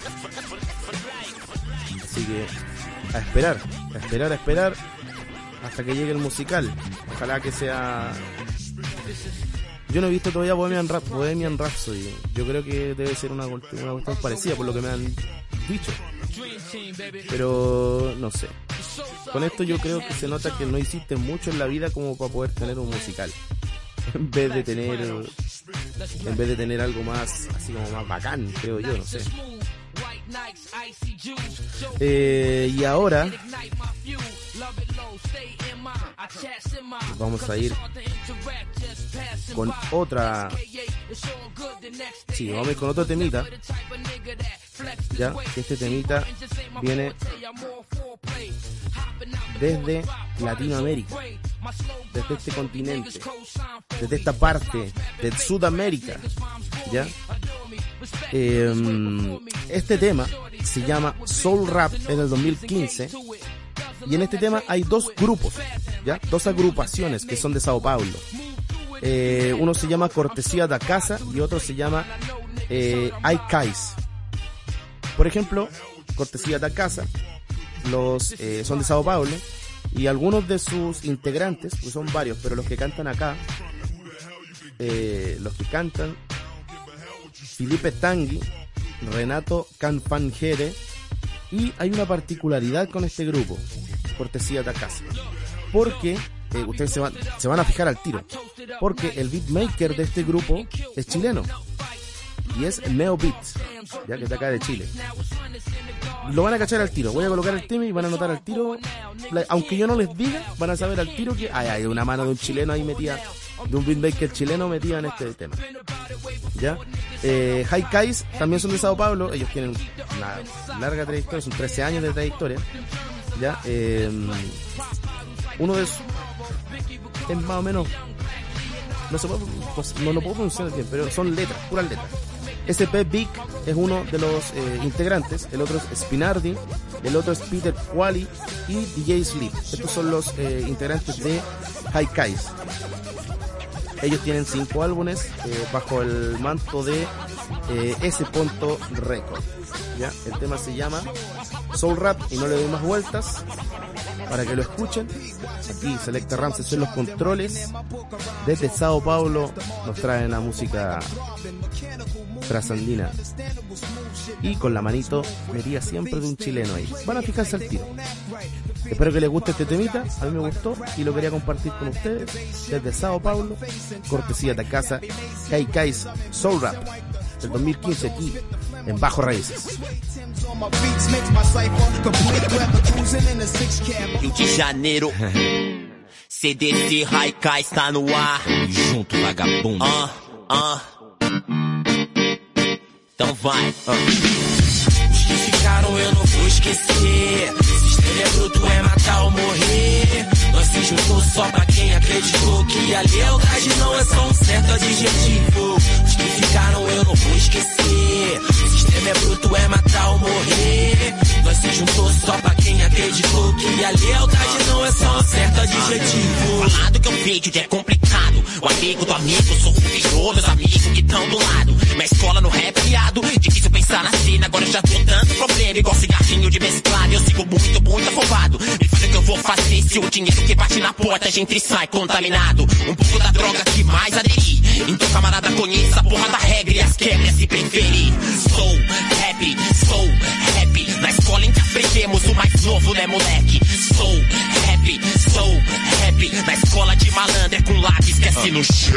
Así que a esperar, a esperar, a esperar hasta que llegue el musical. Ojalá que sea Yo no he visto todavía Bohemian, Rap, Bohemian Rhapsody. Yo creo que debe ser una, una cuestión parecida por lo que me han dicho. Pero no sé. Con esto yo creo que se nota que no hiciste mucho en la vida como para poder tener un musical. En vez de tener en vez de tener algo más así como más bacán, creo yo, no sé. Eh, y ahora vamos a ir con otra sí, vamos a ir con otro temita. Ya que este temita viene desde Latinoamérica. desde este continente. desde esta parte de Sudamérica. ya. Eh, este tema se llama Soul Rap en el 2015 y en este tema hay dos grupos, ¿ya? Dos agrupaciones que son de Sao Paulo. Eh, uno se llama Cortesía da Casa y otro se llama eh, Aikais. Por ejemplo, Cortesía da Casa los, eh, son de Sao Paulo y algunos de sus integrantes, pues son varios, pero los que cantan acá, eh, los que cantan, Felipe Tangui, Renato Canfangere, y hay una particularidad con este grupo, cortesía de porque eh, ustedes se van, se van a fijar al tiro, porque el beatmaker de este grupo es chileno y es Neo Beats, ya que está acá de Chile. Lo van a cachar al tiro, voy a colocar el tema y van a notar al tiro, aunque yo no les diga, van a saber al tiro que ay, hay una mano de un chileno ahí metida, de un beatmaker chileno metida en este tema. ¿ya? Eh, Haikais también son de Sao Paulo, ellos tienen una larga trayectoria, son 13 años de trayectoria, ¿ya? Eh, uno de sus, es más o menos, no, se puede, pues, no lo puedo pronunciar bien, pero son letras, puras letras. SP Big es uno de los eh, integrantes, el otro es Spinardi, el otro es Peter Quali y DJ Sleep. Estos son los eh, integrantes de Haikais. Ellos tienen cinco álbumes eh, bajo el manto de eh, S. Record. ¿ya? El tema se llama Soul Rap y no le doy más vueltas para que lo escuchen. Aquí Selecta Ramses en los controles. Desde Sao Paulo nos traen la música trasandina. Y con la manito metida siempre de un chileno ahí. Van a fijarse al tiro. Espero que les guste este temita, a mí me gustó y lo quería compartir con ustedes desde Sao Paulo, cortesía de casa Kaikais Soul Rap del 2015 aquí en Bajo Raíces. Rio de Janeiro. CDC Haikai está no ar. Junto, vagabundo. Ah, ah. Então vai. ah. Os que ficaram eu não vou esquecer. Sistema é bruto, é matar ou morrer. Nós se juntou só pra quem acreditou que a lealdade não é só um certo adjetivo. Os que ficaram eu não vou esquecer. Sistema é bruto, é matar ou morrer. Nós se juntou só pra quem acreditou que a lealdade não é só um certo adjetivo. Falar do que eu vejo é complicado. O amigo do amigo, sou o filho dos amigos que estão do lado. Na escola, no rap, aliado. Difícil pensar na cena, agora eu já tô tanto problema. Igual cigarrinho de mesclado, eu sigo muito, muito afobado. Me fala o que eu vou fazer se o dinheiro que bate na porta, a gente sai contaminado. Um pouco da droga que mais aderir. Então, camarada, conheça a porra da regra e as quebras se preferir. Sou rap, sou rap. Na escola em que aprendemos o mais novo, né, moleque? Sou rap, sou rap. Na escola de malandro é com lápis, esquece no chão.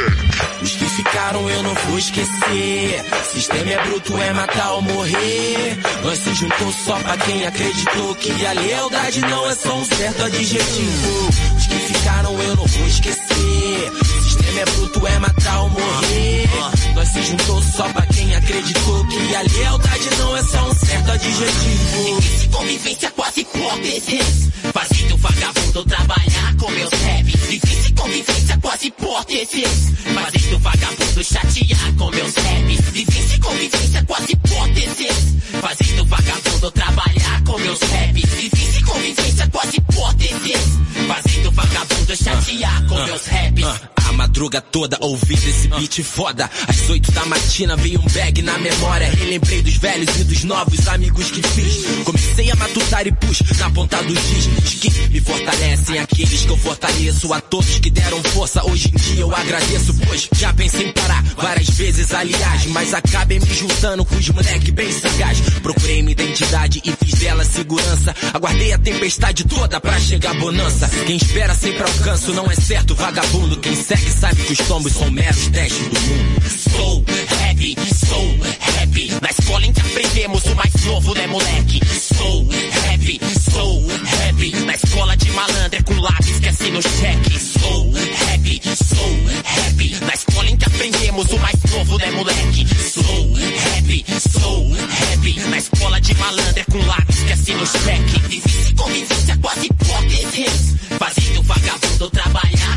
Os que ficaram eu não vou esquecer. Sistema é bruto, é matar ou morrer. Nós se juntou só pra quem acreditou que a lealdade não é só um certo adjetivo. Os que ficaram eu não vou esquecer. É bruto, é matar ou morrer. Nós se juntou só pra quem acreditou que a lealdade não é só um certo adjetivo. Difícil convivência, quase hipóteses. Fazendo vagabundo trabalhar com meus raps. Difícil convivência, quase hipóteses. Fazendo vagabundo chatear com meus raps. Difícil convivência, quase hipóteses. Fazendo vagabundo trabalhar com meus raps. Difícil convivência, quase hipóteses. Fazendo vagabundo chatear com meus raps. A madruga toda ouvindo esse beat foda. Às oito da matina veio um bag na memória. Relembrei dos velhos e dos novos amigos que fiz. Comecei a matutar e pus na ponta dos giz. que me fortalecem, aqueles que eu fortaleço. A todos que deram força, hoje em dia eu agradeço. Pois já pensei em parar várias vezes, aliás. Mas acabei me juntando com os moleque bem sagaz. Procurei minha identidade e fiz dela segurança. Aguardei a tempestade toda pra chegar a bonança. Quem espera sempre alcança, não é certo, vagabundo. Quem segue sabe que os tombos são meros testes do mundo. Sou happy, sou happy. Na escola em que aprendemos, o mais novo né, moleque? Sou happy, sou happy. Na escola de malandro é com lápis que assina o cheque. Sou happy, sou happy. Na escola em que aprendemos, o mais novo né, moleque? Sou happy, sou happy. Na escola de malandro é com lápis que assina o cheque. Difícil convivência, quase hipóteses. Fazendo vagabundo trabalhar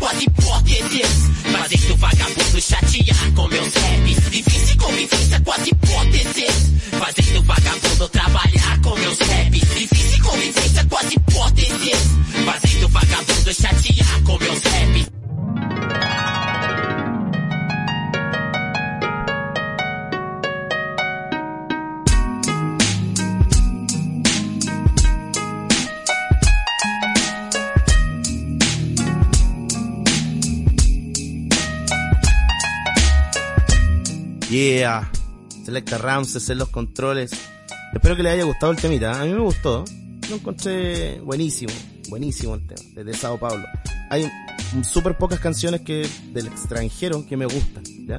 quase hipóteses. Fazendo vagabundo chatear com meus raps. Difícil convivência, quase hipóteses. Fazendo vagabundo trabalhar com meus raps. Difícil convivência, quase hipóteses. Fazendo vagabundo chatear com meus raps. Yeah. Selecta Ramses en los controles. Espero que les haya gustado el temita. A mí me gustó. Lo encontré buenísimo. Buenísimo el tema. Desde Sao Paulo. Hay súper pocas canciones que del extranjero que me gustan. ¿ya?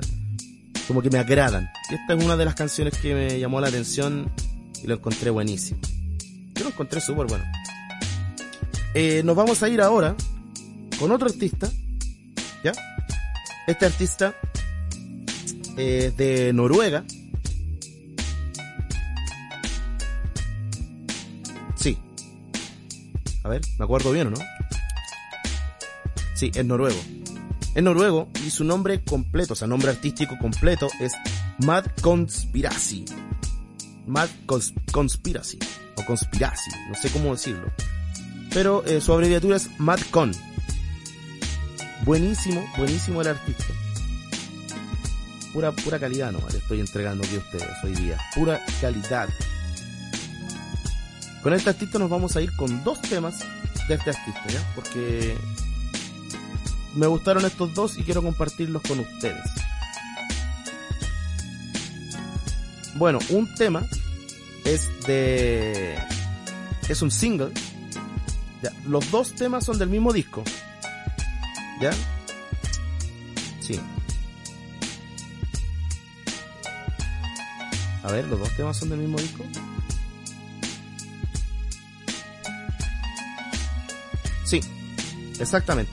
Como que me agradan. Y esta es una de las canciones que me llamó la atención y lo encontré buenísimo. Yo lo encontré súper bueno. Eh, nos vamos a ir ahora con otro artista. ¿Ya? Este artista eh, de Noruega. Sí. A ver, me acuerdo bien o no. Sí, es noruego. Es noruego y su nombre completo, o sea, nombre artístico completo es Mad Conspiracy. Mad Cons- Conspiracy. O Conspiracy, no sé cómo decirlo. Pero eh, su abreviatura es Madcon. Buenísimo, buenísimo el artista pura, pura calidad nomás le estoy entregando aquí a ustedes hoy día. Pura calidad. Con este artista nos vamos a ir con dos temas de este artista, ¿ya? Porque me gustaron estos dos y quiero compartirlos con ustedes. Bueno, un tema es de... es un single. ¿ya? Los dos temas son del mismo disco. ¿Ya? Sí, A ver, los dos temas son del mismo disco. Sí, exactamente.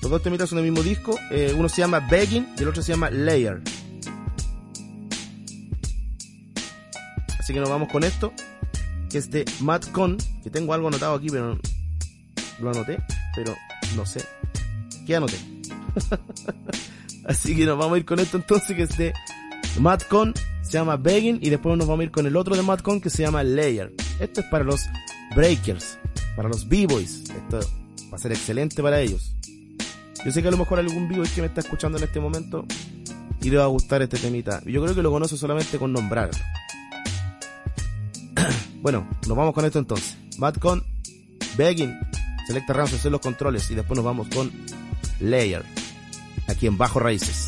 Los dos temitas son del mismo disco. eh, uno se llama Begging y el otro se llama Layer. Así que nos vamos con esto. Que es de Matt Con. Que tengo algo anotado aquí, pero lo anoté. Pero no sé. ¿Qué anoté? Así que nos vamos a ir con esto entonces que es de Matt Con se llama Begging y después nos vamos a ir con el otro de Matt Con que se llama Layer. Esto es para los breakers, para los b-boys. Esto va a ser excelente para ellos. Yo sé que a lo mejor algún b-boy que me está escuchando en este momento y le va a gustar este temita. Yo creo que lo conoce solamente con nombrarlo. bueno, nos vamos con esto entonces. Matt Con, Begging, Selecta Rams en los controles y después nos vamos con Layer, aquí en Bajo Raíces.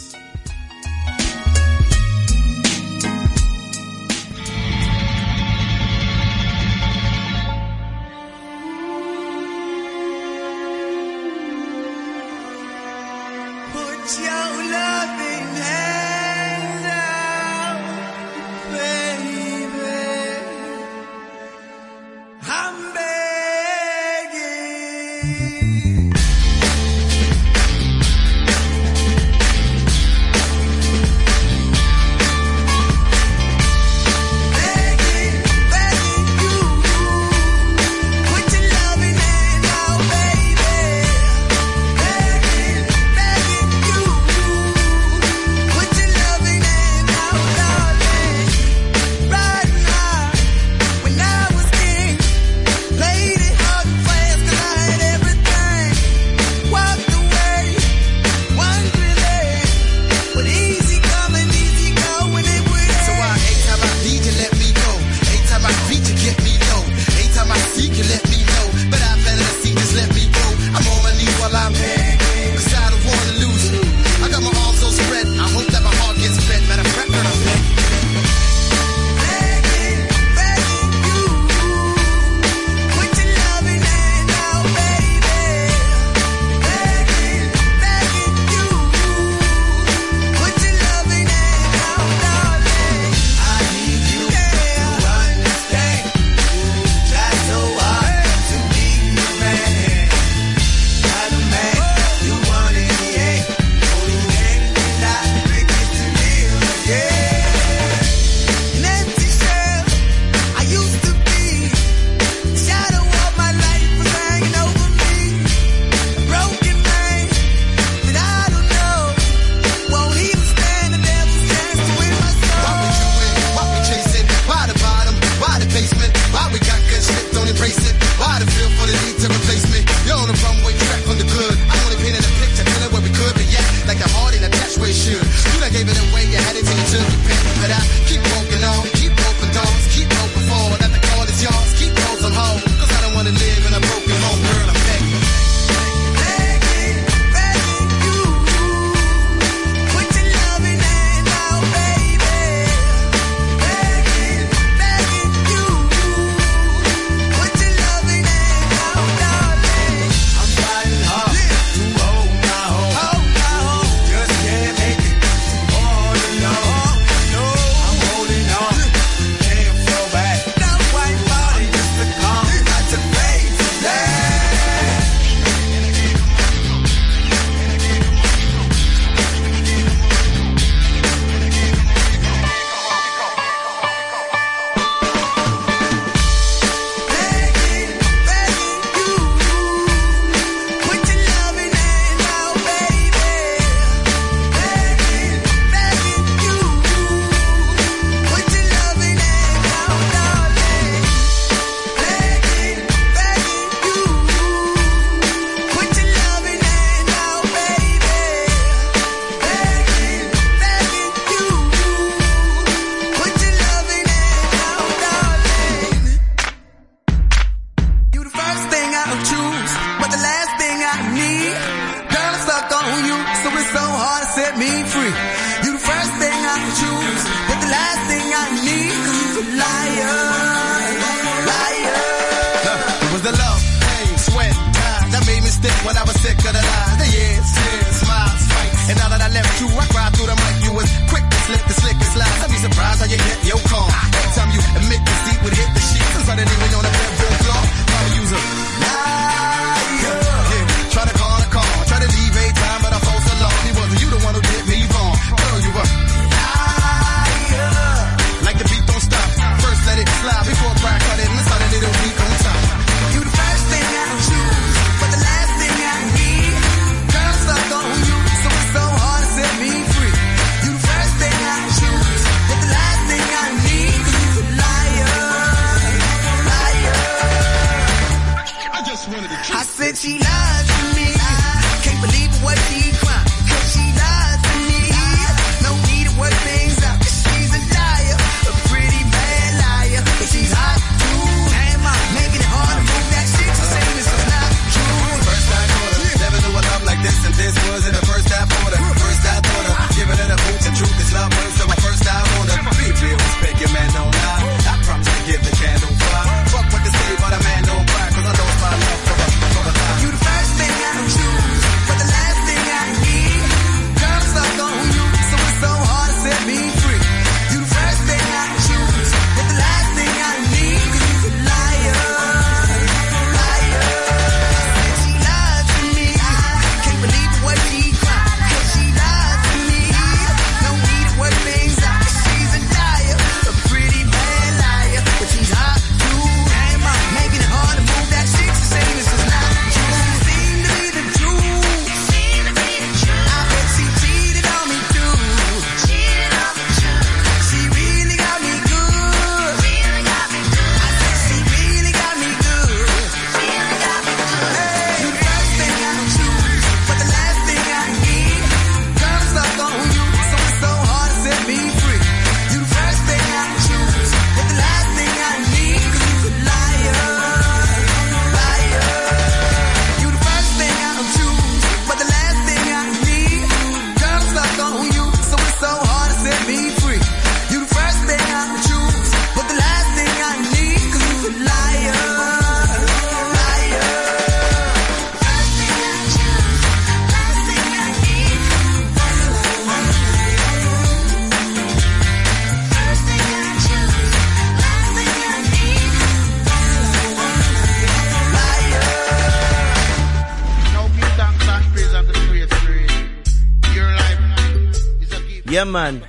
Yeah, man.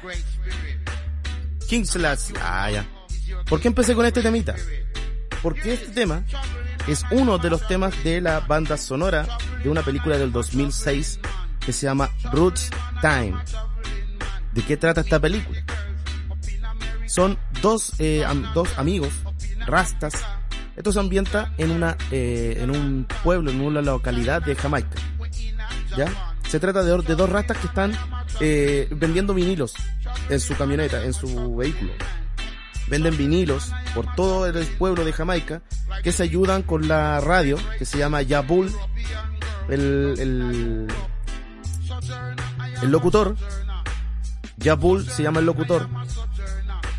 Ah, ya. ¿Por qué empecé con este temita? Porque este tema es uno de los temas de la banda sonora de una película del 2006 que se llama Roots Time. ¿De qué trata esta película? Son dos, eh, dos amigos, rastas. Esto se ambienta en una, eh, en un pueblo, en una localidad de Jamaica. ¿Ya? Se trata de dos rastas que están eh, vendiendo vinilos en su camioneta, en su vehículo. Venden vinilos por todo el pueblo de Jamaica que se ayudan con la radio que se llama Yabul. El, el, el locutor. Yabul se llama el locutor.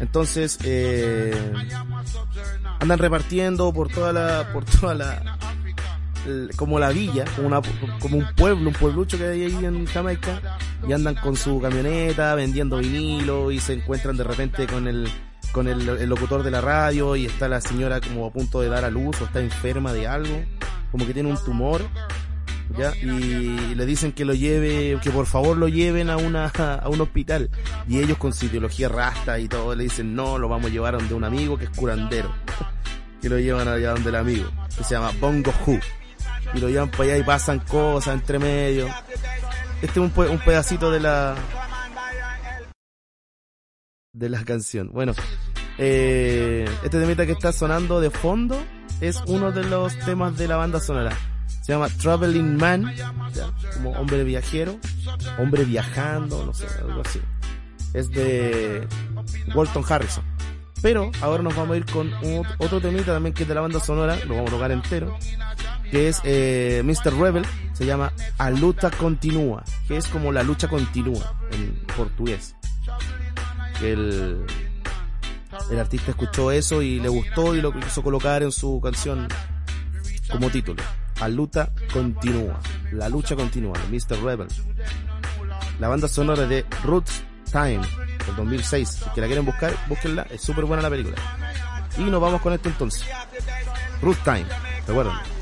Entonces, eh, andan repartiendo por toda la, por toda la, como la villa, como, una, como un pueblo, un pueblucho que hay ahí en Jamaica, y andan con su camioneta vendiendo vinilo y se encuentran de repente con el con el, locutor de la radio y está la señora como a punto de dar a luz o está enferma de algo, como que tiene un tumor, ¿ya? Y le dicen que lo lleve, que por favor lo lleven a una a un hospital y ellos con su ideología rasta y todo le dicen no, lo vamos a llevar a donde un amigo que es curandero, que lo llevan allá donde el amigo, que se llama Bongo Who y lo llevan para allá y pasan cosas entre medio. Este es un, un pedacito de la de la canción. Bueno, eh, este temita que está sonando de fondo es uno de los temas de la banda sonora. Se llama Traveling Man, como hombre viajero, hombre viajando, no sé, algo así. Es de Walton Harrison. Pero ahora nos vamos a ir con otro temita también que es de la banda sonora, lo vamos a tocar entero, que es eh, Mr. Rebel, se llama A Luta Continúa, que es como la lucha continúa en portugués. El, el artista escuchó eso y le gustó y lo quiso colocar en su canción como título. La lucha continúa. La lucha continúa Mr. Rebel. La banda sonora de Roots Time del 2006. Si que la quieren buscar, búsquenla. Es súper buena la película. Y nos vamos con esto entonces. Roots Time. Recuerden.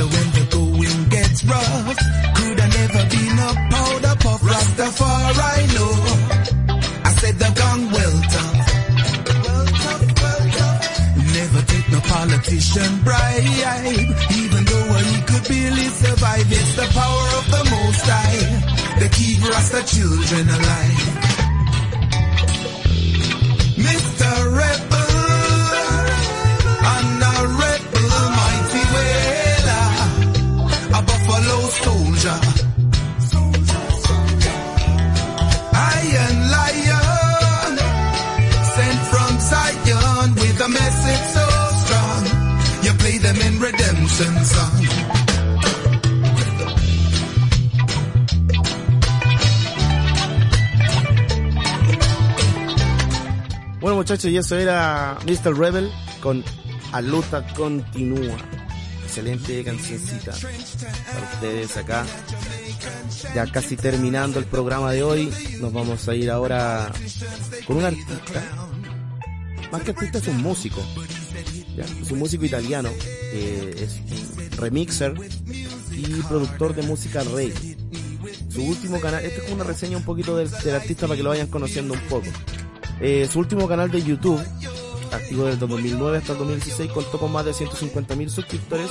Bitter when the going gets rough. Could I never been a powder puff Rastafari know. I said the gone well tough. Well tough, well tough. Never take no politician bribe, even though he could barely survive. It's the power of the Most High that keep Rasta children alive. Mr. Rebel, y eso era Mr. Rebel con Aluta Continúa. Excelente cancioncita para ustedes acá. Ya casi terminando el programa de hoy, nos vamos a ir ahora con un artista. Más que artista es un músico. Es un músico italiano. eh, es un remixer y productor de música reggae. Su último canal, esto es como una reseña un poquito del artista para que lo vayan conociendo un poco. Eh, su último canal de YouTube, activo desde 2009 hasta el 2016, contó con más de 150.000 suscriptores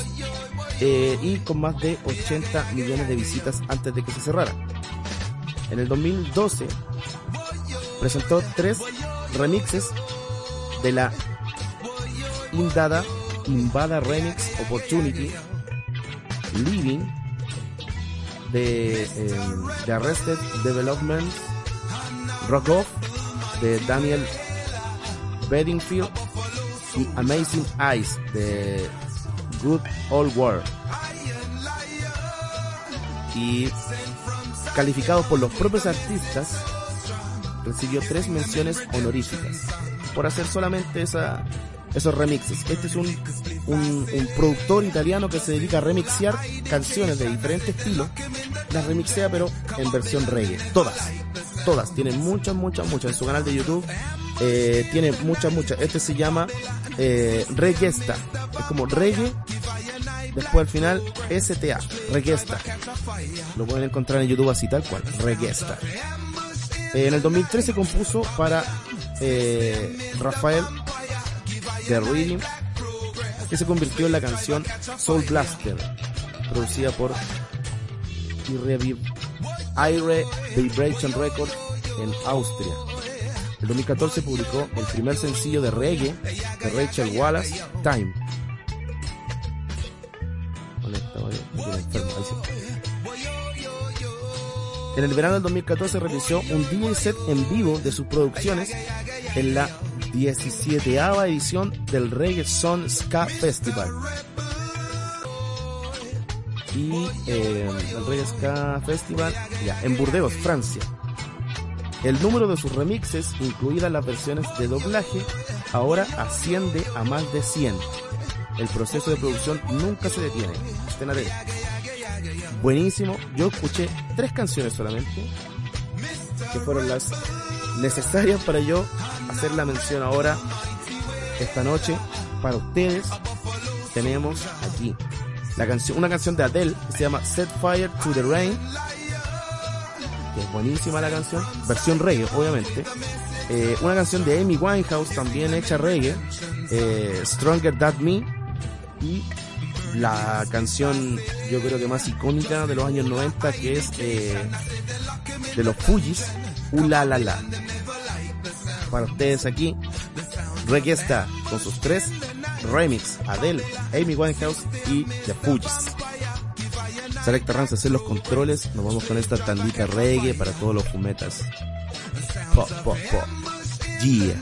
eh, y con más de 80 millones de visitas antes de que se cerrara. En el 2012 presentó tres remixes de la Indada Invada Remix Opportunity Living de, eh, de Arrested Development Rock Off de Daniel Bedingfield y Amazing Eyes de Good Old World. Y calificados por los propios artistas, recibió tres menciones honoríficas por hacer solamente esa, esos remixes. Este es un, un, un productor italiano que se dedica a remixear canciones de diferentes estilos. Las remixea pero en versión reggae. Todas. Todas. Tiene muchas, muchas, muchas. En su canal de YouTube eh, tiene muchas, muchas. Este se llama eh. Es como reggae. Después al final STA. Reguesta. Lo pueden encontrar en YouTube así tal cual. Reguesta. Eh, en el 2013 compuso para eh, Rafael de Reading, que se convirtió en la canción Soul Blaster, producida por Irre Aire Vibration Records en Austria. En 2014 publicó el primer sencillo de reggae de Rachel Wallace, Time. En el verano del 2014 realizó un DJ set en vivo de sus producciones en la 17 edición del Reggae Son Ska Festival. Y eh, el Reggae Ska Festival ya, en Burdeos, Francia. El número de sus remixes, incluidas las versiones de doblaje, ahora asciende a más de 100. El proceso de producción nunca se detiene. Buenísimo. Yo escuché tres canciones solamente, que fueron las necesarias para yo hacer la mención ahora, esta noche, para ustedes. Tenemos aquí la canción, una canción de Adele que se llama Set Fire to the Rain, que es buenísima la canción, versión reggae, obviamente. Eh, una canción de Amy Winehouse, también hecha reggae, eh, Stronger Than Me, y la canción, yo creo que más icónica de los años 90, que es eh, de los Fujis, Ula La La. Para ustedes aquí, Requesta con sus tres Remix, Adele, Amy Winehouse y The Fugees. Selecta Rams hacer los controles, nos vamos con esta tandita reggae para todos los fumetas. Pop, pop, pop. Yeah.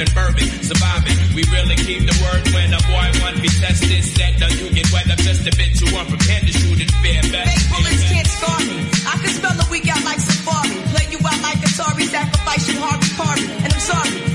and bourbon, surviving. We really keep the word when a boy want to be tested. Set now you get weather just a bit too unprepared to shoot and fear back. Fake bullets can't scar me. I can spell a week out like Safari. Play you out like Atari, sacrifice you Harvey Party. And I'm sorry.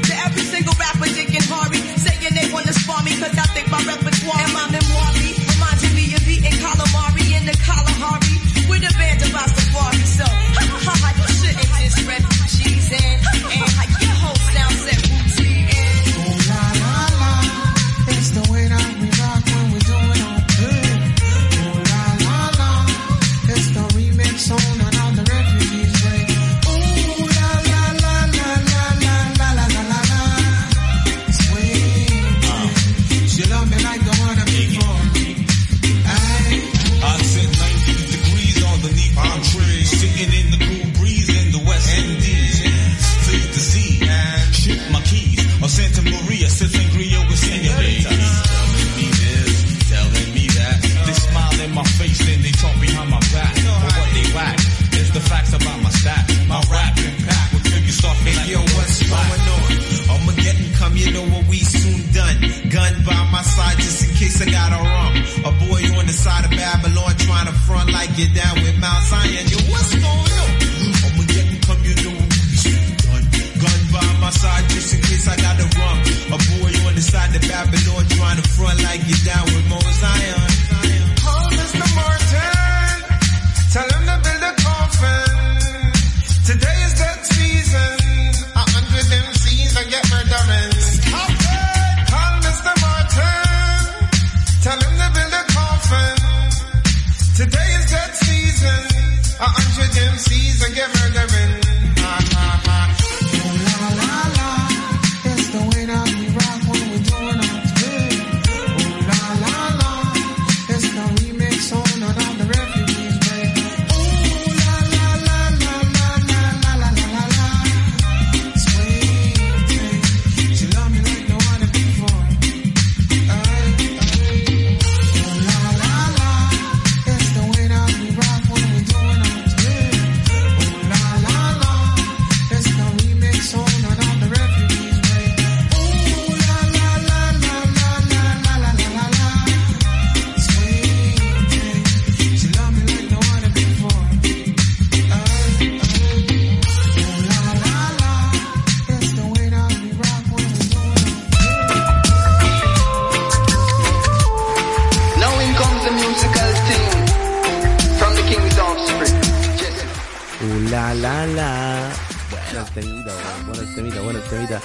la la. Buenas temita, buenas temita, buenas temita.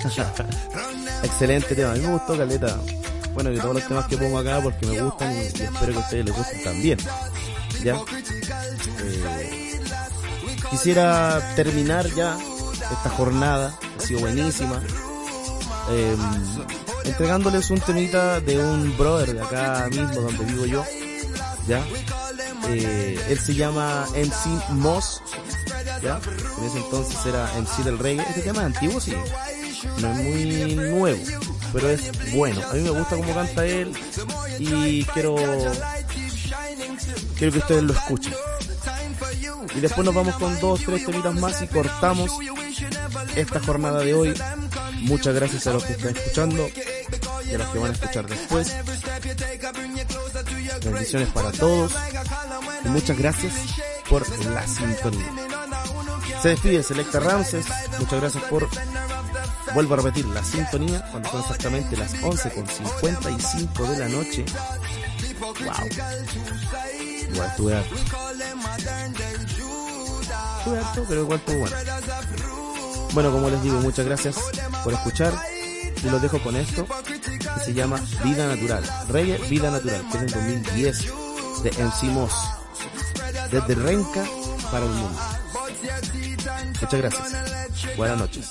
Excelente tema, a mí me gustó Caleta. Bueno, que todos los temas que pongo acá porque me gustan y espero que a ustedes les gusten también. ¿Ya? Eh, quisiera terminar ya esta jornada, ha sido buenísima. Eh, entregándoles un temita de un brother de acá mismo donde vivo yo, ¿ya? Eh, él se llama MC Moss, ¿ya? En ese entonces era MC del reggae. Este tema es antiguo, sí, no es muy nuevo, pero es bueno. A mí me gusta cómo canta él y quiero, quiero que ustedes lo escuchen. Y después nos vamos con dos, tres temitas más y cortamos esta jornada de hoy Muchas gracias a los que están escuchando y a los que van a escuchar después. Bendiciones para todos y muchas gracias por la sintonía. Se despide Selecta Ramses. Muchas gracias por Vuelvo a repetir la sintonía cuando son exactamente las 11.55 de la noche. ¡Wow! Igual estuve harto. Estuve harto, pero igual estuvo bueno. Bueno, como les digo, muchas gracias por escuchar. Y los dejo con esto, que se llama Vida Natural. Reggae Vida Natural, que es del 2010, de Encimos Desde Renca para el mundo. Muchas gracias. Buenas noches.